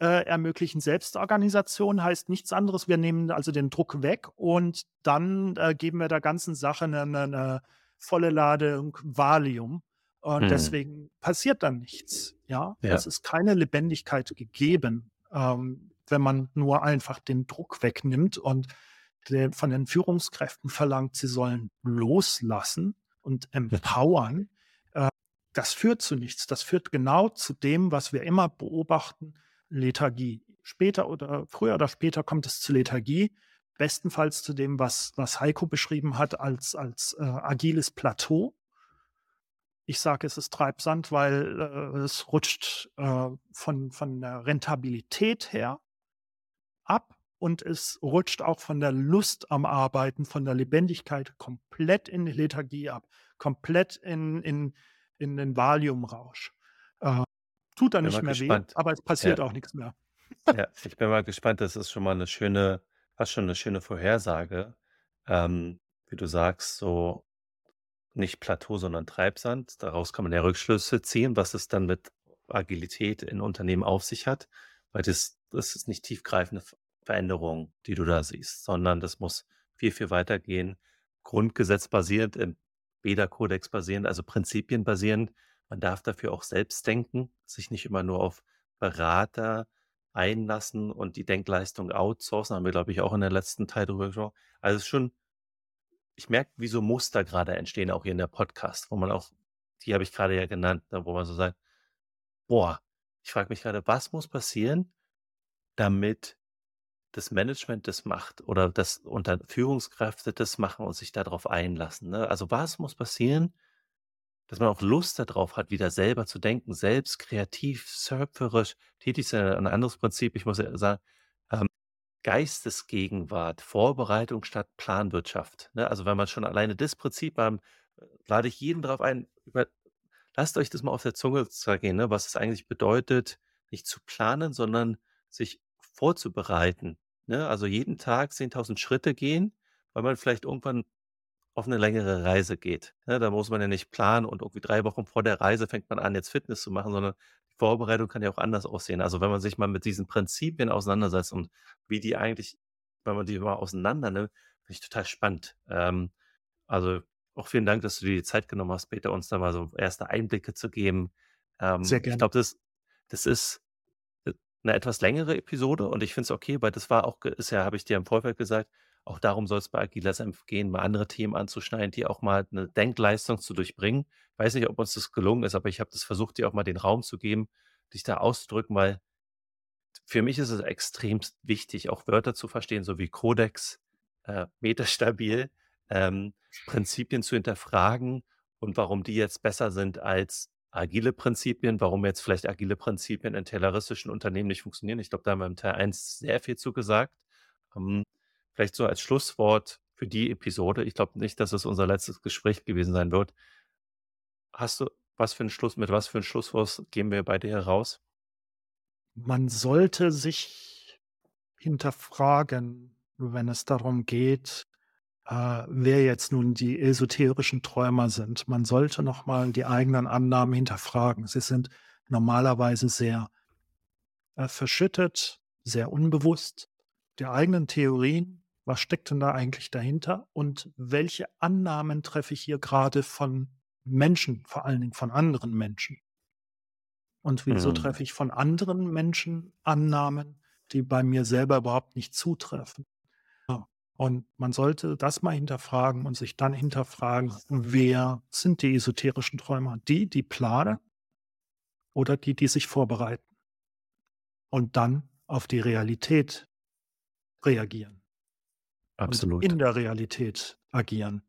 äh, ermöglichen Selbstorganisation, heißt nichts anderes. Wir nehmen also den Druck weg und dann äh, geben wir der ganzen Sache eine, eine volle Ladung Valium. Und hm. deswegen passiert dann nichts. Ja? ja, es ist keine Lebendigkeit gegeben, ähm, wenn man nur einfach den Druck wegnimmt und der, von den Führungskräften verlangt, sie sollen loslassen und empowern. Äh, das führt zu nichts. Das führt genau zu dem, was wir immer beobachten. Lethargie. Später oder früher oder später kommt es zu Lethargie. Bestenfalls zu dem, was, was Heiko beschrieben hat als, als äh, agiles Plateau. Ich sage, es ist Treibsand, weil äh, es rutscht äh, von, von der Rentabilität her ab und es rutscht auch von der Lust am Arbeiten, von der Lebendigkeit komplett in die Lethargie ab, komplett in, in, in den Valiumrausch. Äh, Tut dann nicht mehr gespannt. weh, aber es passiert Ja. auch nichts mehr. Ja, ich bin mal gespannt. Das ist schon mal eine schöne fast schon eine schöne Vorhersage. Ähm, wie du sagst, so nicht Plateau, sondern Treibsand. Daraus kann man ja Rückschlüsse ziehen, was es dann mit Agilität in Unternehmen auf sich hat, weil das das ist nicht tiefgreifende Veränderung, die du da siehst, sondern das muss viel, viel weitergehen, grundgesetzbasierend, im Beda-Kodex basierend, also Prinzipien basierend. Man darf dafür auch selbst denken, sich nicht immer nur auf Berater einlassen und die Denkleistung outsourcen. Haben wir, glaube ich, auch in der letzten Teil drüber gesprochen. Also es ist schon, ich merke, wie so Muster gerade entstehen, auch hier in der Podcast, wo man auch, die habe ich gerade ja genannt, ne, wo man so sagt, boah, ich frage mich gerade, was muss passieren, damit das Management das macht oder dass unter Führungskräfte das machen und sich darauf einlassen, ne? Also, was muss passieren, dass man auch Lust darauf hat, wieder selber zu denken, selbst kreativ, schöpferisch tätig sein. Ein anderes Prinzip, ich muss ja sagen, ähm, Geistesgegenwart, Vorbereitung statt Planwirtschaft, ne? Also, wenn man schon alleine das Prinzip beim äh, lade ich jeden darauf ein, über lasst euch das mal auf der Zunge zergehen, ne, was es eigentlich bedeutet, nicht zu planen, sondern sich vorzubereiten, ne? Also, jeden Tag 10.000 Schritte gehen, weil man vielleicht irgendwann auf 'ne längere Reise geht, ne? Da muss man ja nicht planen und irgendwie 3 Wochen vor der Reise fängt man an, jetzt Fitness zu machen, sondern die Vorbereitung kann ja auch anders aussehen. Also, wenn man sich mal mit diesen Prinzipien auseinandersetzt und wie die eigentlich wenn man die mal auseinander nimmt, finde ich total spannend. Ähm, also, auch vielen Dank, dass du dir die Zeit genommen hast, Peter, uns da mal so erste Einblicke zu geben. Ähm, Sehr ich gerne. glaube, das das ist, äh, 'ne etwas längere Episode und ich finde es okay, weil das war auch ist ja habe ich dir im Vorfeld gesagt, auch darum soll es bei Agiler Senf gehen, mal andere Themen anzuschneiden, die auch mal eine Denkleistung zu durchbringen. Weiß nicht, ob uns das gelungen ist, aber ich habe das versucht, dir auch mal den Raum zu geben, dich da auszudrücken, weil für mich ist es extremst wichtig, auch Wörter zu verstehen, so wie Kodex, äh, metastabil, ähm, Prinzipien zu hinterfragen und warum die jetzt besser sind als agile Prinzipien, warum jetzt vielleicht agile Prinzipien in tayloristischen Unternehmen nicht funktionieren. Ich glaube, da haben wir im Teil 1 sehr viel zu gesagt. Ähm, vielleicht so als Schlusswort für die Episode. Ich glaube nicht, dass es unser letztes Gespräch gewesen sein wird. Hast du was für 'n Schluss mit was für 'n Schlusswort gehen wir bei dir raus? Man sollte sich hinterfragen, wenn es darum geht, äh, wer jetzt nun die esoterischen Träumer sind. Man sollte noch mal die eigenen Annahmen hinterfragen. Sie sind normalerweise sehr, äh, verschüttet, sehr unbewusst. Die eigenen Theorien, was steckt denn da eigentlich dahinter und welche Annahmen treffe ich hier gerade von Menschen, vor allen Dingen von anderen Menschen? Und wieso Mhm. treffe ich von anderen Menschen Annahmen, die bei mir selber überhaupt nicht zutreffen? Und man sollte das mal hinterfragen und sich dann hinterfragen, wer sind die esoterischen Träumer? Die, die planen oder die, die sich vorbereiten? Und dann auf die Realität reagieren Absolut. in der Realität agieren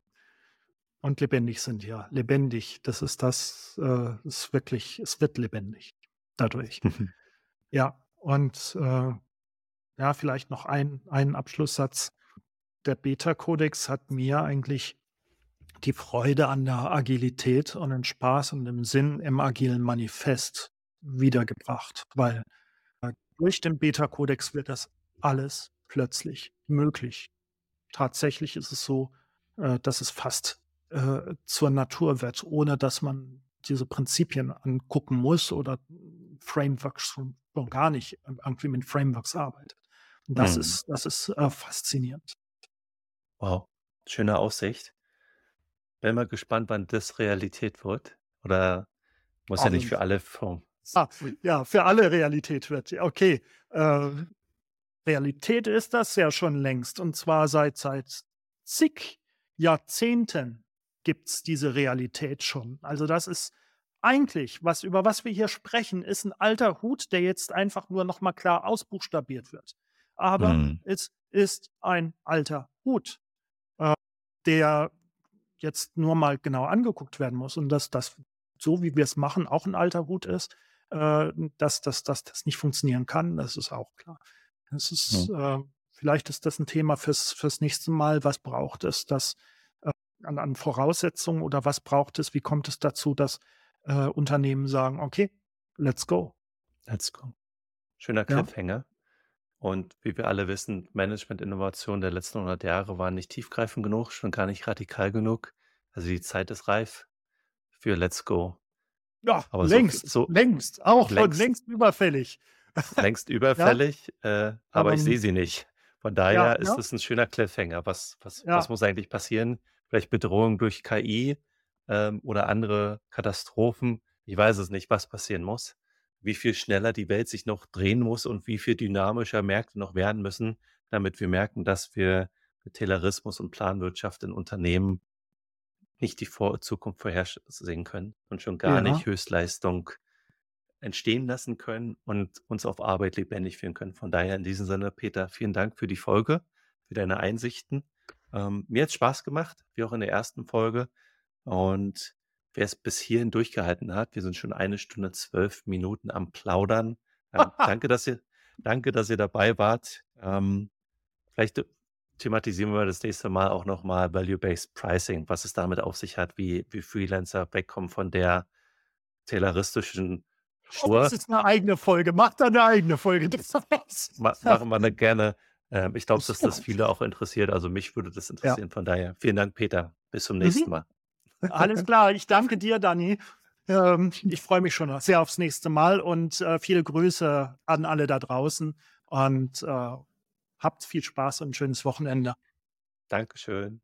und lebendig sind, ja. Lebendig, das ist das, äh, ist wirklich es wird lebendig dadurch. Ja, und, äh, ja, vielleicht noch ein einen Abschlusssatz. Der Beta-Kodex hat mir eigentlich die Freude an der Agilität und den Spaß und den Sinn im agilen Manifest wiedergebracht, weil, äh, durch den Beta-Kodex wird das alles plötzlich möglich. Tatsächlich ist es so, äh, dass es fast, äh, zur Natur wird, ohne dass man diese Prinzipien angucken muss oder Frameworks schon gar nicht irgendwie mit Frameworks arbeitet. Das Mhm. ist das ist, äh, faszinierend. Wow, schöne Aussicht. Bin mal gespannt, wann das Realität wird. Oder muss ja nicht für alle Firmen. Ah, ja, für alle Realität wird. Okay. Äh, Realität ist das ja schon längst und zwar seit seit zig Jahrzehnten gibt's diese Realität schon. Also, das ist eigentlich was über was wir hier sprechen, ist 'n alter Hut, der jetzt einfach nur noch mal klar ausbuchstabiert wird. Aber Mhm. es ist ein alter Hut, der jetzt nur mal genau angeguckt werden muss und dass das, so wie wir's machen, auch 'n alter Hut ist, äh, dass dass dass das nicht funktionieren kann, das ist auch klar. Das ist, Mhm. äh vielleicht ist das 'n Thema fürs fürs nächste Mal. Was braucht es, das, äh, an an Voraussetzungen oder was braucht es? Wie kommt es dazu, dass, äh, Unternehmen sagen: „Okay, let's go.“ Let's go. Schöner Ja. Cliffhanger. Und wie wir alle wissen, Management-Innovationen der letzten 100 Jahre waren nicht tiefgreifend genug, schon gar nicht radikal genug. Also, die Zeit ist reif für Let's go. Ja, Aber so längst, so längst, auch schon längst längst überfällig. längst Ja? überfällig, äh, aber Aber, ich sehe sie nicht. Von Ja, daher ist ja. es 'n schöner Cliffhanger. Was was was Ja. muss eigentlich passieren? Vielleicht Bedrohung durch KI, ähm, oder andere Katastrophen. Ich weiß es nicht, was passieren muss. Wie viel schneller die Welt sich noch drehen muss und wie viel dynamischer Märkte noch werden müssen, damit wir merken, dass wir mit Taylorismus und Planwirtschaft in Unternehmen nicht die Vor Zukunft vorhersehen können und schon gar Ja. nicht Höchstleistung entstehen lassen können und uns auf Arbeit lebendig führen können. Von daher in diesem Sinne, Peter, vielen Dank für die Folge, für deine Einsichten. Ähm, mir hat Spaß gemacht, wie auch in der ersten Folge. Und wer es bis hierhin durchgehalten hat, wir sind schon eine Stunde zwölf Minuten am Plaudern. Ähm, danke, dass ihr, danke, dass ihr dabei wart. Ähm, vielleicht thematisieren wir das nächste Mal auch nochmal Value-Based Pricing, was es damit auf sich hat, wie, wie Freelancer wegkommen von der tayloristischen Schnur. Oh, das ist eine eigene Folge. Macht da eine eigene Folge. Ma machen wir eine gerne. Ähm, ich glaube, dass das viele auch interessiert. Also mich würde das interessieren. Ja. Von daher vielen Dank, Peter. Bis zum nächsten mhm. Mal. Alles klar. Ich danke dir, Dani. Ähm, ich freue mich schon sehr aufs nächste Mal und äh, viele Grüße an alle da draußen und äh, habt viel Spaß und ein schönes Wochenende. Dankeschön.